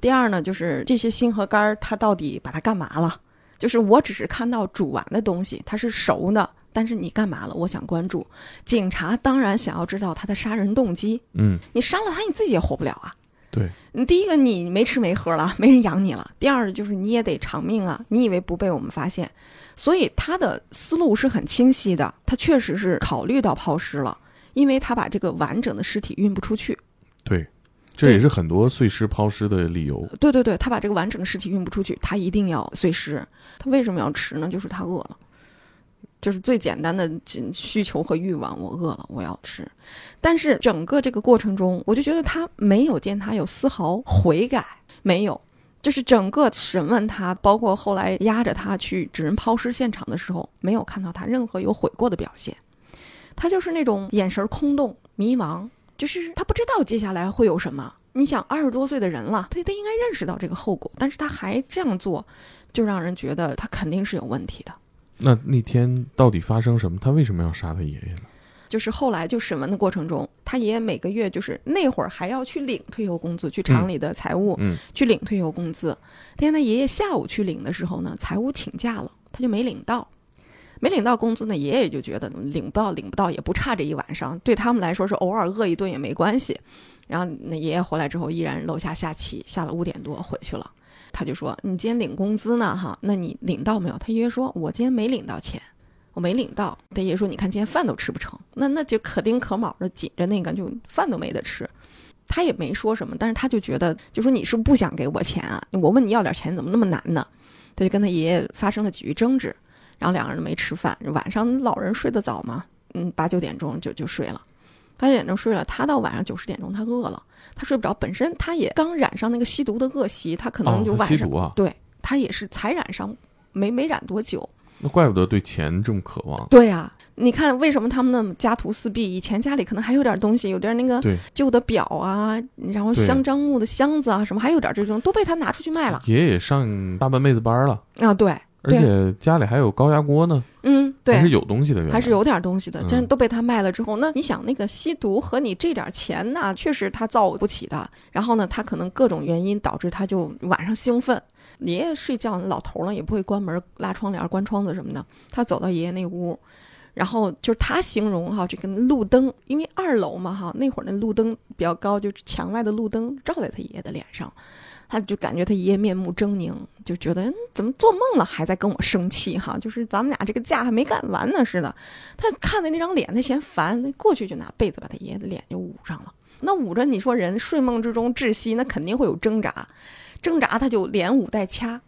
第二呢，就是这些心和肝儿，它到底把它干嘛了？就是我只是看到煮完的东西，它是熟的，但是你干嘛了？我想关注。警察当然想要知道他的杀人动机，嗯，你杀了他，你自己也活不了啊。对，你第一个你没吃没喝了，[LAUGHS] 没人养你了；第二就是你也得偿命啊，你以为不被我们发现？所以他的思路是很清晰的，他确实是考虑到抛尸了，因为他把这个完整的尸体运不出去。对，这也是很多碎尸抛尸的理由。对对对，他把这个完整的尸体运不出去，他一定要碎尸。他为什么要吃呢？就是他饿了，就是最简单的需求和欲望。我饿了，我要吃。但是整个这个过程中，我就觉得他没有见他有丝毫悔改，没有。就是整个审问他，包括后来押着他去指认抛尸现场的时候，没有看到他任何有悔过的表现。他就是那种眼神空洞、迷茫，就是他不知道接下来会有什么。你想，二十多岁的人了，他他应该认识到这个后果，但是他还这样做，就让人觉得他肯定是有问题的。那那天到底发生什么？他为什么要杀他爷爷呢？就是后来就审问的过程中，他爷爷每个月就是那会儿还要去领退休工资，去厂里的财务、嗯去领退休工资。那天他爷爷下午去领的时候呢，财务请假了，他就没领到。没领到工资呢，爷爷也就觉得领不到领不到也不差这一晚上，对他们来说是偶尔饿一顿也没关系。然后那爷爷回来之后，依然楼下下棋，下了五点多回去了。他就说：“你今天领工资呢？哈，那你领到没有？”他爷爷说：“我今天没领到钱，我没领到。”他爷爷说：“你看今天饭都吃不成，那那就可丁可卯的紧着那个，就饭都没得吃。”他也没说什么，但是他就觉得，就说你是不想给我钱啊？我问你要点钱，怎么那么难呢？他就跟他爷爷发生了几句争执，然后两个人没吃饭。晚上老人睡得早嘛，嗯，八九点钟就就睡了。八九点钟睡了，他到晚上九十点钟他饿了，他睡不着。本身他也刚染上那个吸毒的恶习，他可能就晚上、啊、对他也是才染上，没没染多久。那怪不得对钱这么渴望。对呀、啊，你看为什么他们那么家徒四壁？以前家里可能还有点东西，有点那个旧的表啊，然后香樟木的箱子啊什么，还有点这种都被他拿出去卖了。爷爷上大半辈子班了啊，对。而且家里还有高压锅呢，嗯，对，还是有东西的，还是有点东西的。真都被他卖了之后，那你想，那个吸毒和你这点钱呢，确实他造不起的。然后呢，他可能各种原因导致他就晚上兴奋。爷爷睡觉，老头呢也不会关门、拉窗帘、关窗子什么的。他走到爷爷那屋，然后就是他形容哈，这个路灯，因为二楼嘛哈，那会儿那路灯比较高，就是墙外的路灯照在他爷爷的脸上。他就感觉他爷爷面目狰狞，就觉得怎么做梦了还在跟我生气哈，就是咱们俩这个架还没干完呢似的。他看的那张脸，他嫌烦，过去就拿被子把他爷爷的脸就捂上了。那捂着，你说人睡梦之中窒息，那肯定会有挣扎，挣扎他就连捂带掐。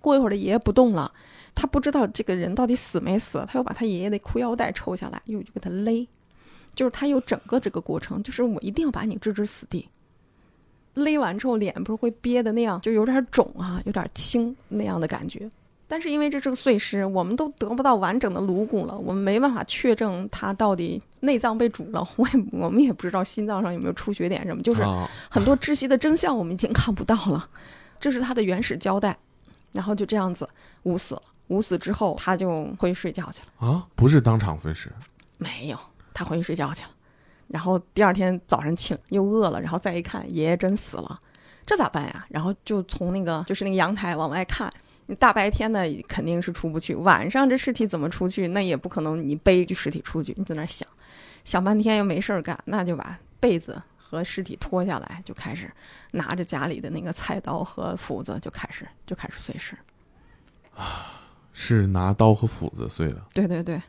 过一会儿，他爷爷不动了，他不知道这个人到底死没死，他又把他爷爷的裤腰带抽下来，又就给他勒，就是他有整个这个过程，就是我一定要把你置之死地。勒完之后，脸不是会憋的那样，就有点肿啊，有点青那样的感觉。但是因为这是个碎尸，我们都得不到完整的颅骨了，我们没办法确证他到底内脏被煮了，我也我们也不知道心脏上有没有出血点什么，就是很多窒息的真相我们已经看不到了。这是他的原始交代，然后就这样子捂死了。捂死之后，他就回去睡觉去了啊，不是当场分尸，没有，他回去睡觉去了。然后第二天早上醒又饿了，然后再一看爷爷真死了，这咋办呀？然后就从那个就是那个阳台往外看，你大白天的肯定是出不去，晚上这尸体怎么出去？那也不可能你背着尸体出去，你在那想，想半天又没事儿干，那就把被子和尸体脱下来，就开始拿着家里的那个菜刀和斧子就开始就开始碎尸。啊，是拿刀和斧子碎的。对对对。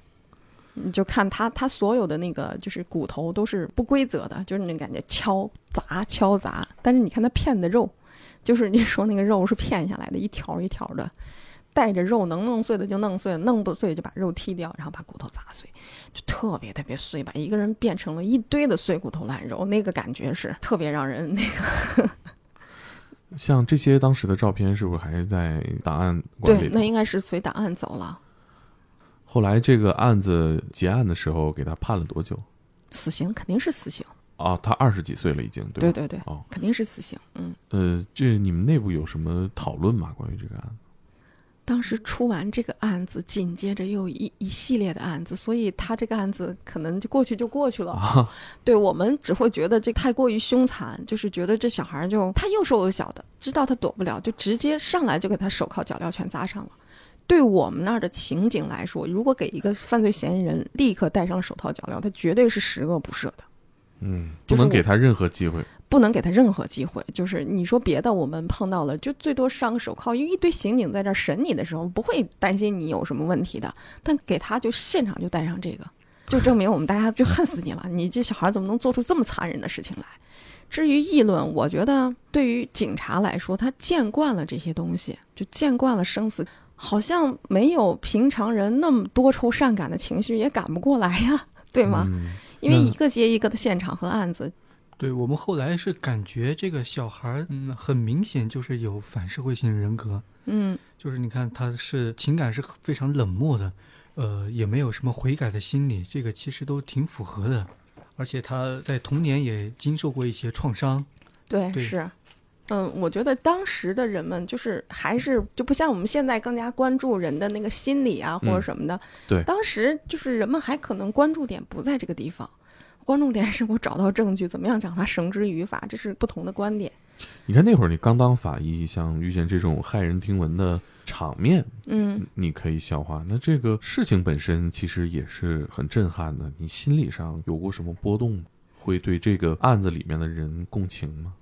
你就看他，他所有的那个就是骨头都是不规则的，就是那感觉敲砸敲砸。但是你看他片的肉，就是你说那个肉是片下来的，一条一条的，带着肉，能弄碎的就弄碎，弄不碎就把肉剔掉，然后把骨头砸碎，就特别特别碎，把一个人变成了一堆的碎骨头烂肉，那个感觉是特别让人那个。[LAUGHS] 像这些当时的照片，是不是还在档案馆里？对，那应该是随档案走了。后来这个案子结案的时候，给他判了多久？死刑，肯定是死刑。啊，他二十几岁了，已经对对对，哦，肯定是死刑。嗯，呃，这你们内部有什么讨论吗？关于这个案子？当时出完这个案子，紧接着又一一系列的案子，所以他这个案子可能就过去就过去了。啊、对我们只会觉得这太过于凶残，就是觉得这小孩就他又瘦又小的，知道他躲不了，就直接上来就给他手铐脚镣全扎上了。对我们那儿的情景来说，如果给一个犯罪嫌疑人立刻戴上了手套脚镣，他绝对是十恶不赦的。嗯，不能给他任何机会，不能给他任何机会。就是你说别的，我们碰到了，就最多上个手铐，因为一堆刑警在这审你的时候，不会担心你有什么问题的。但给他就现场就戴上这个，就证明我们大家就恨死你了。你这小孩怎么能做出这么残忍的事情来？至于议论，我觉得对于警察来说，他见惯了这些东西，就见惯了生死。好像没有平常人那么多愁善感的情绪，也赶不过来呀，[LAUGHS] 对吗？嗯、因为一个接一个的现场和案子。对我们后来是感觉这个小孩，嗯，很明显就是有反社会性人格。嗯，就是你看他是情感是非常冷漠的，呃，也没有什么悔改的心理，这个其实都挺符合的。而且他在童年也经受过一些创伤。对，对是。嗯，我觉得当时的人们就是还是就不像我们现在更加关注人的那个心理啊或者什么的。对，当时就是人们还可能关注点不在这个地方，关注点是我找到证据，怎么样将他绳之于法，这是不同的观点。你看那会儿你刚当法医，像遇见这种骇人听闻的场面嗯，你可以消化，那这个事情本身其实也是很震撼的。你心理上有过什么波动吗？会对这个案子里面的人共情吗？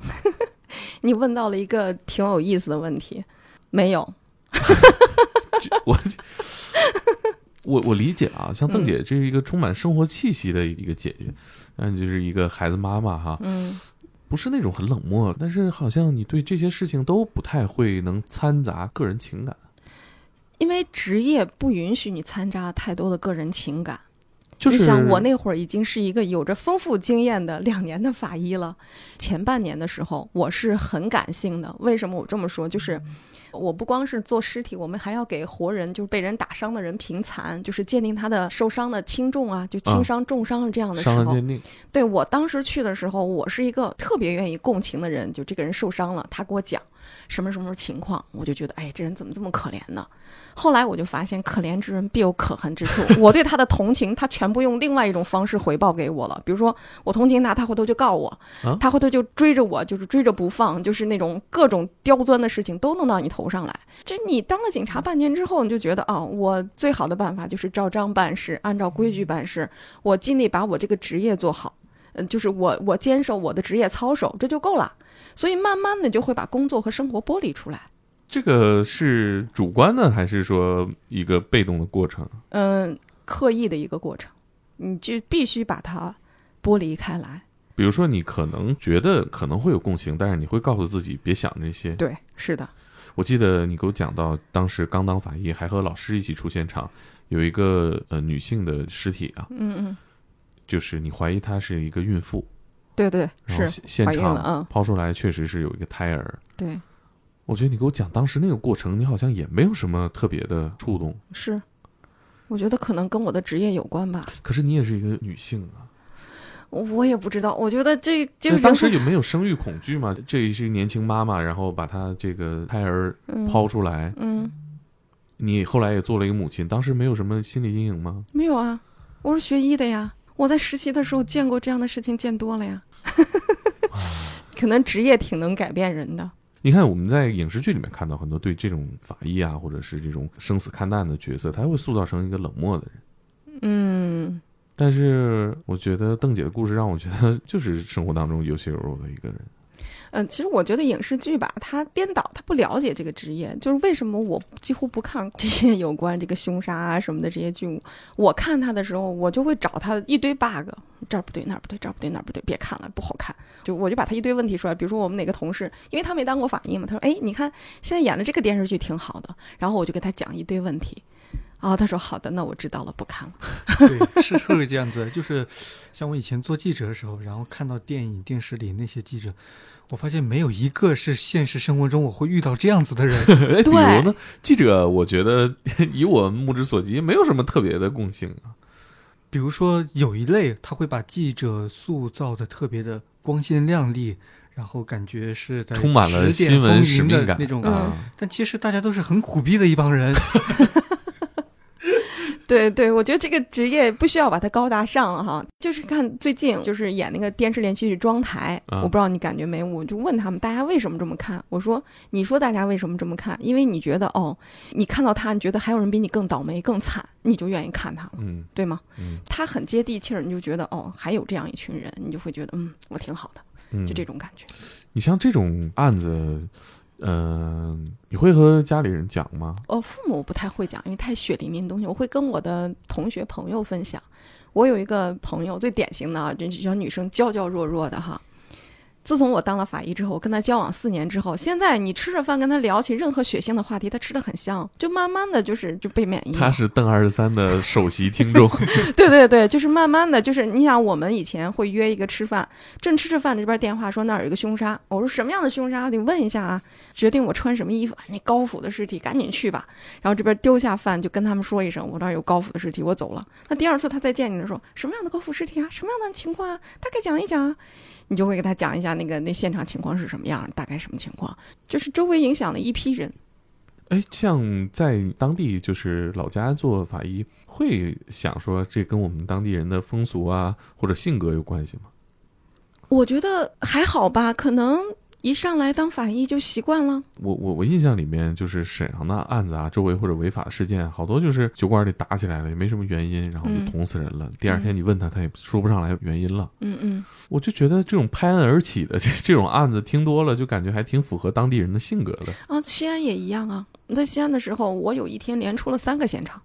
[LAUGHS] 你问到了一个挺有意思的问题，没有，[LAUGHS] 这我我我理解啊，像邓姐这是一个充满生活气息的一个姐姐，嗯，就是一个孩子妈妈哈，嗯，不是那种很冷漠，但是好像你对这些事情都不太会能掺杂个人情感，因为职业不允许你掺杂太多的个人情感。就是你想，我那会儿已经是一个有着丰富经验的两年的法医了。前半年的时候，我是很感性的。为什么我这么说？就是我不光是做尸体，我们还要给活人，就是被人打伤的人评残，就是鉴定他的受伤的轻重啊，就轻伤、重伤这样的时候。伤鉴定，对我当时去的时候，我是一个特别愿意共情的人。就这个人受伤了，他给我讲什么什么情况，我就觉得，哎，这人怎么这么可怜呢？后来我就发现，可怜之人必有可恨之处。我对他的同情，他全部用另外一种方式回报给我了。比如说，我同情他，他回头就告我，啊他回头就追着我，就是追着不放，就是那种各种刁钻的事情都弄到你头上来。这你当了警察半年之后，你就觉得哦，我最好的办法就是照章办事，按照规矩办事，我尽力把我这个职业做好。嗯，就是我我坚守我的职业操守，这就够了。所以慢慢的就会把工作和生活剥离出来。这个是主观的还是说一个被动的过程？嗯，刻意的一个过程，你就必须把它剥离开来。比如说，你可能觉得可能会有共情，但是你会告诉自己别想这些。对，是的，我记得你给我讲到，当时刚当法医，还和老师一起出现场，有一个呃女性的尸体啊，嗯嗯，就是你怀疑她是一个孕妇，对对是，现场嗯抛出来确实是有一个胎儿。对我觉得你给我讲当时那个过程，你好像也没有什么特别的触动，是。我觉得可能跟我的职业有关吧，可是你也是一个女性啊。我我也不知道。我觉得这这个当时人有没有生育恐惧嘛？这是一个年轻妈妈，然后把她这个胎儿嗯抛出来，嗯你后来也做了一个母亲，当时没有什么心理阴影吗？没有啊，我是学医的呀，我在实习的时候见过这样的事情见多了呀。[LAUGHS] 可能职业挺能改变人的。你看我们在影视剧里面看到很多对这种法医啊，或者是这种生死看淡的角色，他会塑造成一个冷漠的人。嗯，但是我觉得邓姐的故事让我觉得就是生活当中有血有肉的一个人。嗯，其实我觉得影视剧吧，他编导他不了解这个职业，就是为什么我几乎不看这些有关这个凶杀啊什么的这些剧目。我看他的时候，我就会找他一堆 bug，这儿不对那儿不对，这儿不对那儿不对，别看了，不好看。就我就把他一堆问题出来，比如说我们哪个同事，因为他没当过法医嘛，他说，哎，你看现在演的这个电视剧挺好的，然后我就给他讲一堆问题。然后他说好的，那我知道了，不看了。[LAUGHS] 对，是会这样子。就是像我以前做记者的时候，然后看到电影、电视里那些记者，我发现没有一个是现实生活中我会遇到这样子的人。[LAUGHS] 哎，比如呢，记者，我觉得 [LAUGHS] 以我目之所及，没有什么特别的共性啊。比如说有一类，他会把记者塑造的特别的光鲜亮丽，然后感觉是在充满了新闻使命感那种。啊。但其实大家都是很苦逼的一帮人。对对，我觉得这个职业不需要把它高大上哈。就是看最近就是演那个电视连续剧《妆台》啊我不知道你感觉没，我就问他们大家为什么这么看？我说你说大家为什么这么看？因为你觉得哦，你看到他，你觉得还有人比你更倒霉更惨，你就愿意看他了，嗯对吗？嗯他很接地气儿，你就觉得哦，还有这样一群人，你就会觉得嗯，我挺好的，嗯，就这种感觉。你像这种案子，嗯、你会和家里人讲吗？哦，父母不太会讲，因为太血淋淋的东西，我会跟我的同学朋友分享。我有一个朋友，最典型的啊，就小女生娇娇弱弱的哈。自从我当了法医之后，我跟他交往四年之后，现在你吃着饭跟他聊起任何血腥的话题，他吃的很香，就慢慢的就是就被免疫了。他是邓二十三的首席听众，[LAUGHS] 对对对，就是慢慢的就是你想，我们以前会约一个吃饭，正吃着饭，这边电话说那儿有一个凶杀，我说什么样的凶杀？我得问一下啊，决定我穿什么衣服。啊你高府的尸体，赶紧去吧。然后这边丢下饭就跟他们说一声，我这儿有高府的尸体，我走了。那第二次他再见你的时候，什么样的高府尸体啊？什么样的情况啊？大概讲一讲啊。你就会给他讲一下那个那现场情况是什么样，大概什么情况，就是周围影响了一批人。哎，像在当地就是老家做法医，会想说这跟我们当地人的风俗啊或者性格有关系吗？我觉得还好吧，可能一上来当法医就习惯了。我我我印象里面就是沈阳的案子啊，周围或者违法事件，好多就是酒馆里打起来了，也没什么原因，然后就捅死人了。第二天你问他，他也说不上来原因了。嗯嗯，我就觉得这种拍案而起的这这种案子听多了，就感觉还挺符合当地人的性格的。啊，西安也一样啊。在西安的时候，我有一天连出了三个现场，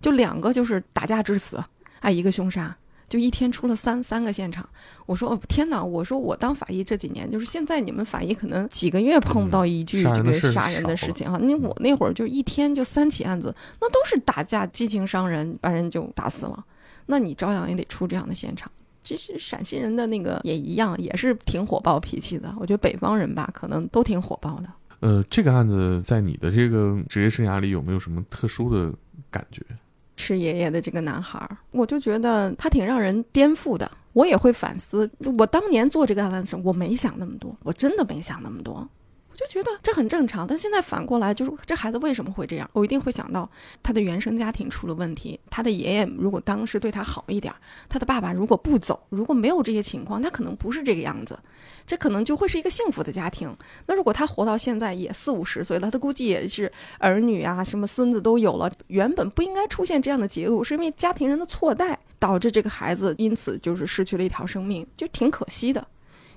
就两个就是打架致死，啊，一个凶杀。就一天出了三三个现场，我说哦天哪！我说我当法医这几年，就是现在你们法医可能几个月碰不到一句这个杀人的事情哈。那我那会儿就一天就三起案子，那都是打架、激情伤人，把人就打死了。那你照样也得出这样的现场。其实陕西人的那个也一样，也是挺火爆脾气的。我觉得北方人吧，可能都挺火爆的。呃，这个案子在你的这个职业生涯里有没有什么特殊的感觉？吃爷爷的这个男孩，我就觉得他挺让人颠覆的。我也会反思，我当年做这个案子时，我没想那么多，我真的没想那么多。就觉得这很正常，但现在反过来，就是这孩子为什么会这样？我一定会想到他的原生家庭出了问题。他的爷爷如果当时对他好一点，他的爸爸如果不走，如果没有这些情况，他可能不是这个样子。这可能就会是一个幸福的家庭。那如果他活到现在也四五十岁了，他估计也是儿女啊，什么孙子都有了。原本不应该出现这样的结果，是因为家庭人的错待导致这个孩子因此就是失去了一条生命，就挺可惜的。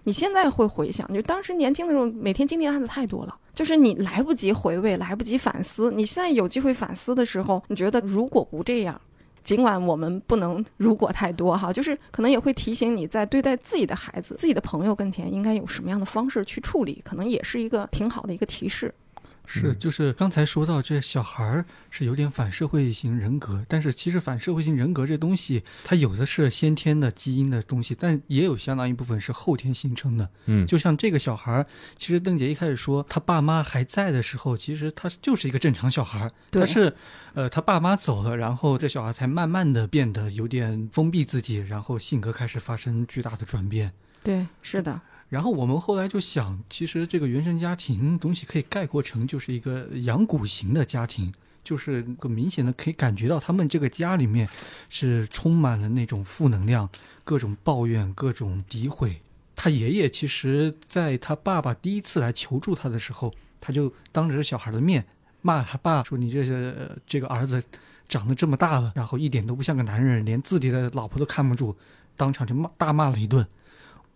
你现在会回想，就当时年轻的时候，每天经历的案子太多了，就是你来不及回味，来不及反思。你现在有机会反思的时候，你觉得如果不这样。尽管我们不能如果太多哈，就是可能也会提醒你在对待自己的孩子、自己的朋友跟前，应该有什么样的方式去处理，可能也是一个挺好的一个提示。是，就是刚才说到这小孩儿是有点反社会型人格，但是其实反社会型人格这东西，它有的是先天的基因的东西，但也有相当一部分是后天形成的。嗯，就像这个小孩儿，其实邓姐一开始说他爸妈还在的时候，其实他就是一个正常小孩儿，他是，呃，他爸妈走了，然后这小孩才慢慢的变得有点封闭自己，然后性格开始发生巨大的转变。对，是的。然后我们后来就想，其实这个原生家庭东西可以概括成就是一个养蛊型的家庭，就是很明显的可以感觉到他们这个家里面是充满了那种负能量，各种抱怨，各种诋毁。他爷爷其实在他爸爸第一次来求助他的时候，他就当着小孩的面骂他爸说：“你这是这个儿子长得这么大了，然后一点都不像个男人，连自己的老婆都看不住，当场就骂大骂了一顿。”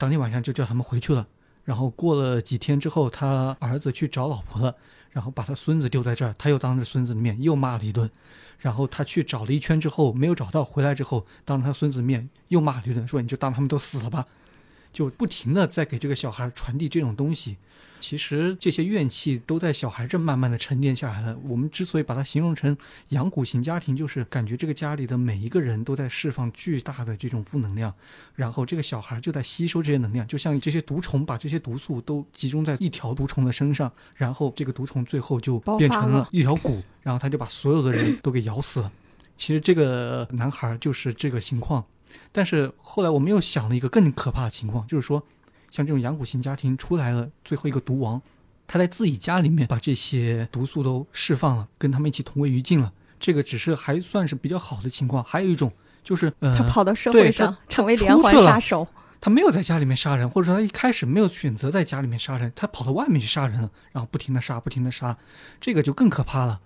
当天晚上就叫他们回去了，然后过了几天之后，他儿子去找老婆了，然后把他孙子丢在这儿，他又当着孙子的面又骂了一顿，然后他去找了一圈之后没有找到，回来之后当着他孙子面又骂了一顿，说你就当他们都死了吧，就不停的在给这个小孩传递这种东西。其实这些怨气都在小孩这慢慢的沉淀下来了。我们之所以把它形容成养蛊型家庭，就是感觉这个家里的每一个人都在释放巨大的这种负能量，然后这个小孩就在吸收这些能量，就像这些毒虫把这些毒素都集中在一条毒虫的身上，然后这个毒虫最后就变成了一条蛊，然后他就把所有的人都给咬死了。其实这个男孩就是这个情况，但是后来我们又想了一个更可怕的情况，就是说。像这种养虎型家庭出来了最后一个毒王，他在自己家里面把这些毒素都释放了，跟他们一起同归于尽了。这个只是还算是比较好的情况。还有一种就是，呃，他跑到社会上成为连环杀手。他没有在家里面杀人，或者说他一开始没有选择在家里面杀人，他跑到外面去杀人，然后不停的杀，不停的杀，这个就更可怕了。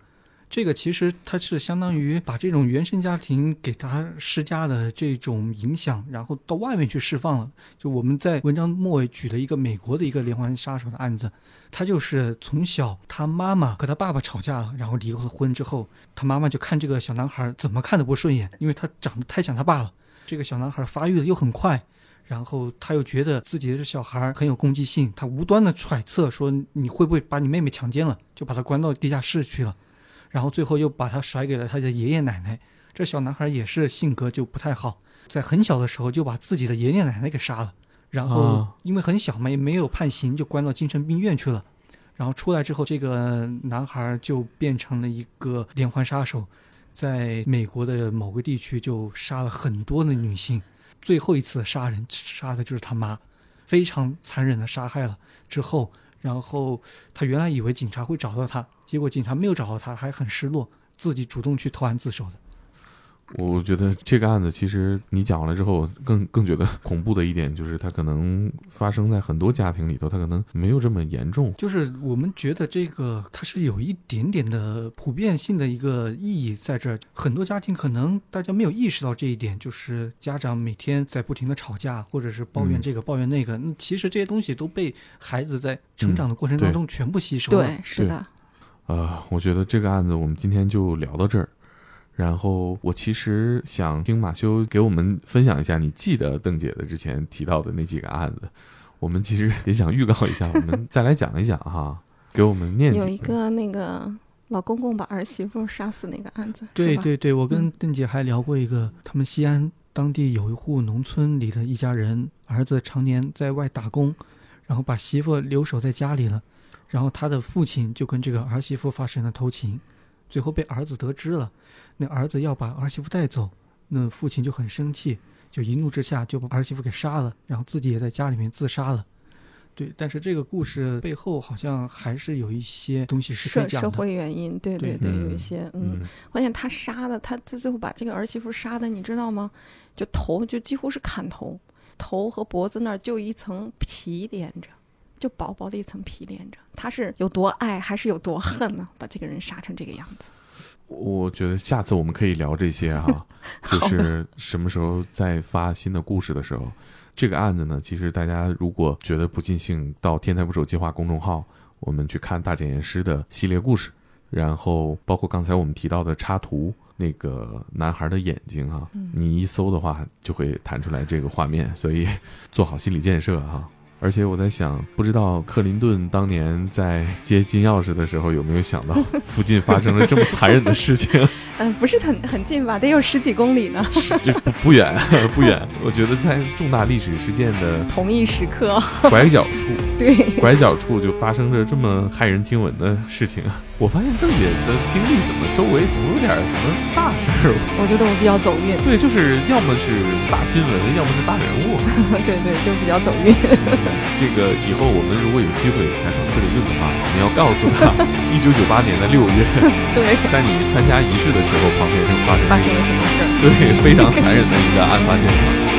这个其实它是相当于把这种原生家庭给他施加的这种影响，然后到外面去释放了。就我们在文章末尾举了一个美国的一个连环杀手的案子，他就是从小他妈妈和他爸爸吵架，然后离了婚之后，他妈妈就看这个小男孩怎么看都不顺眼，因为他长得太像他爸了。这个小男孩发育的又很快，然后他又觉得自己的小孩很有攻击性，他无端的揣测说你会不会把你妹妹强奸了，就把他关到地下室去了。然后最后又把他甩给了他的爷爷奶奶。这小男孩也是性格就不太好，在很小的时候就把自己的爷爷奶奶给杀了。然后因为很小嘛，也没有判刑，就关到精神病院去了。然后出来之后，这个男孩就变成了一个连环杀手，在美国的某个地区就杀了很多的女性。最后一次杀人杀的就是他妈，非常残忍的杀害了之后。然后他原来以为警察会找到他，结果警察没有找到他，还很失落，自己主动去投案自首的。我觉得这个案子其实你讲完了之后，更更觉得恐怖的一点就是，它可能发生在很多家庭里头，它可能没有这么严重。就是我们觉得这个它是有一点点的普遍性的一个意义在这儿，很多家庭可能大家没有意识到这一点，就是家长每天在不停的吵架，或者是抱怨嗯这个、抱怨那个，那其实这些东西都被孩子在成长的过程当中全部吸收了。对，是的，呃，我觉得这个案子我们今天就聊到这儿。然后我其实想听马修给我们分享一下，你记得邓姐的之前提到的那几个案子，我们其实也想预告一下，我们再来讲一讲哈，[LAUGHS] 给我们念几有一个那个老公公把儿媳妇杀死那个案子，对对对，我跟嗯邓姐还聊过一个，他们西安当地有一户农村里的一家人，儿子常年在外打工，然后把媳妇留守在家里了，然后他的父亲就跟这个儿媳妇发生了偷情，最后被儿子得知了，那儿子要把儿媳妇带走，那父亲就很生气，就一怒之下就把儿媳妇给杀了，然后自己也在家里面自杀了。对，但是这个故事背后好像还是有一些东西是社社。会原因，对对对，有嗯一些嗯，嗯关键他杀的，他最最后把这个儿媳妇杀的，你知道吗？就头就几乎是砍头，头和脖子那儿就一层皮连着，就薄薄的一层皮连着。他是有多爱，还是有多恨呢？[LAUGHS] 把这个人杀成这个样子。我觉得下次我们可以聊这些哈，[LAUGHS] 就是什么时候再发新的故事的时候，这个案子呢，其实大家如果觉得不尽兴，到“天才捕手计划”公众号，我们去看大检验师的系列故事，然后包括刚才我们提到的插图，那个男孩的眼睛哈，嗯你一搜的话就会弹出来这个画面，所以做好心理建设哈。而且我在想，不知道克林顿当年在接金钥匙的时候有没有想到附近发生了这么残忍的事情？[LAUGHS] 嗯，不是很很近吧？得有十几公里呢。[LAUGHS] 这不不远不远。我觉得在重大历史事件的同一时刻，拐角处，[LAUGHS] 对，拐角处就发生着这么骇人听闻的事情啊！我发现邓姐的经历怎么周围总有点什么大事儿？我觉得我比较走运。对，就是要么是大新闻，要么是大人物。[LAUGHS] 对对，就比较走运。[LAUGHS] 这个以后我们如果有机会采访克里顿的话，我们要告诉他，[LAUGHS] 一九九八年的六月，对，在你参加仪式的时候，旁边就发生发生了什么事儿？对非常残忍的一个案发现场。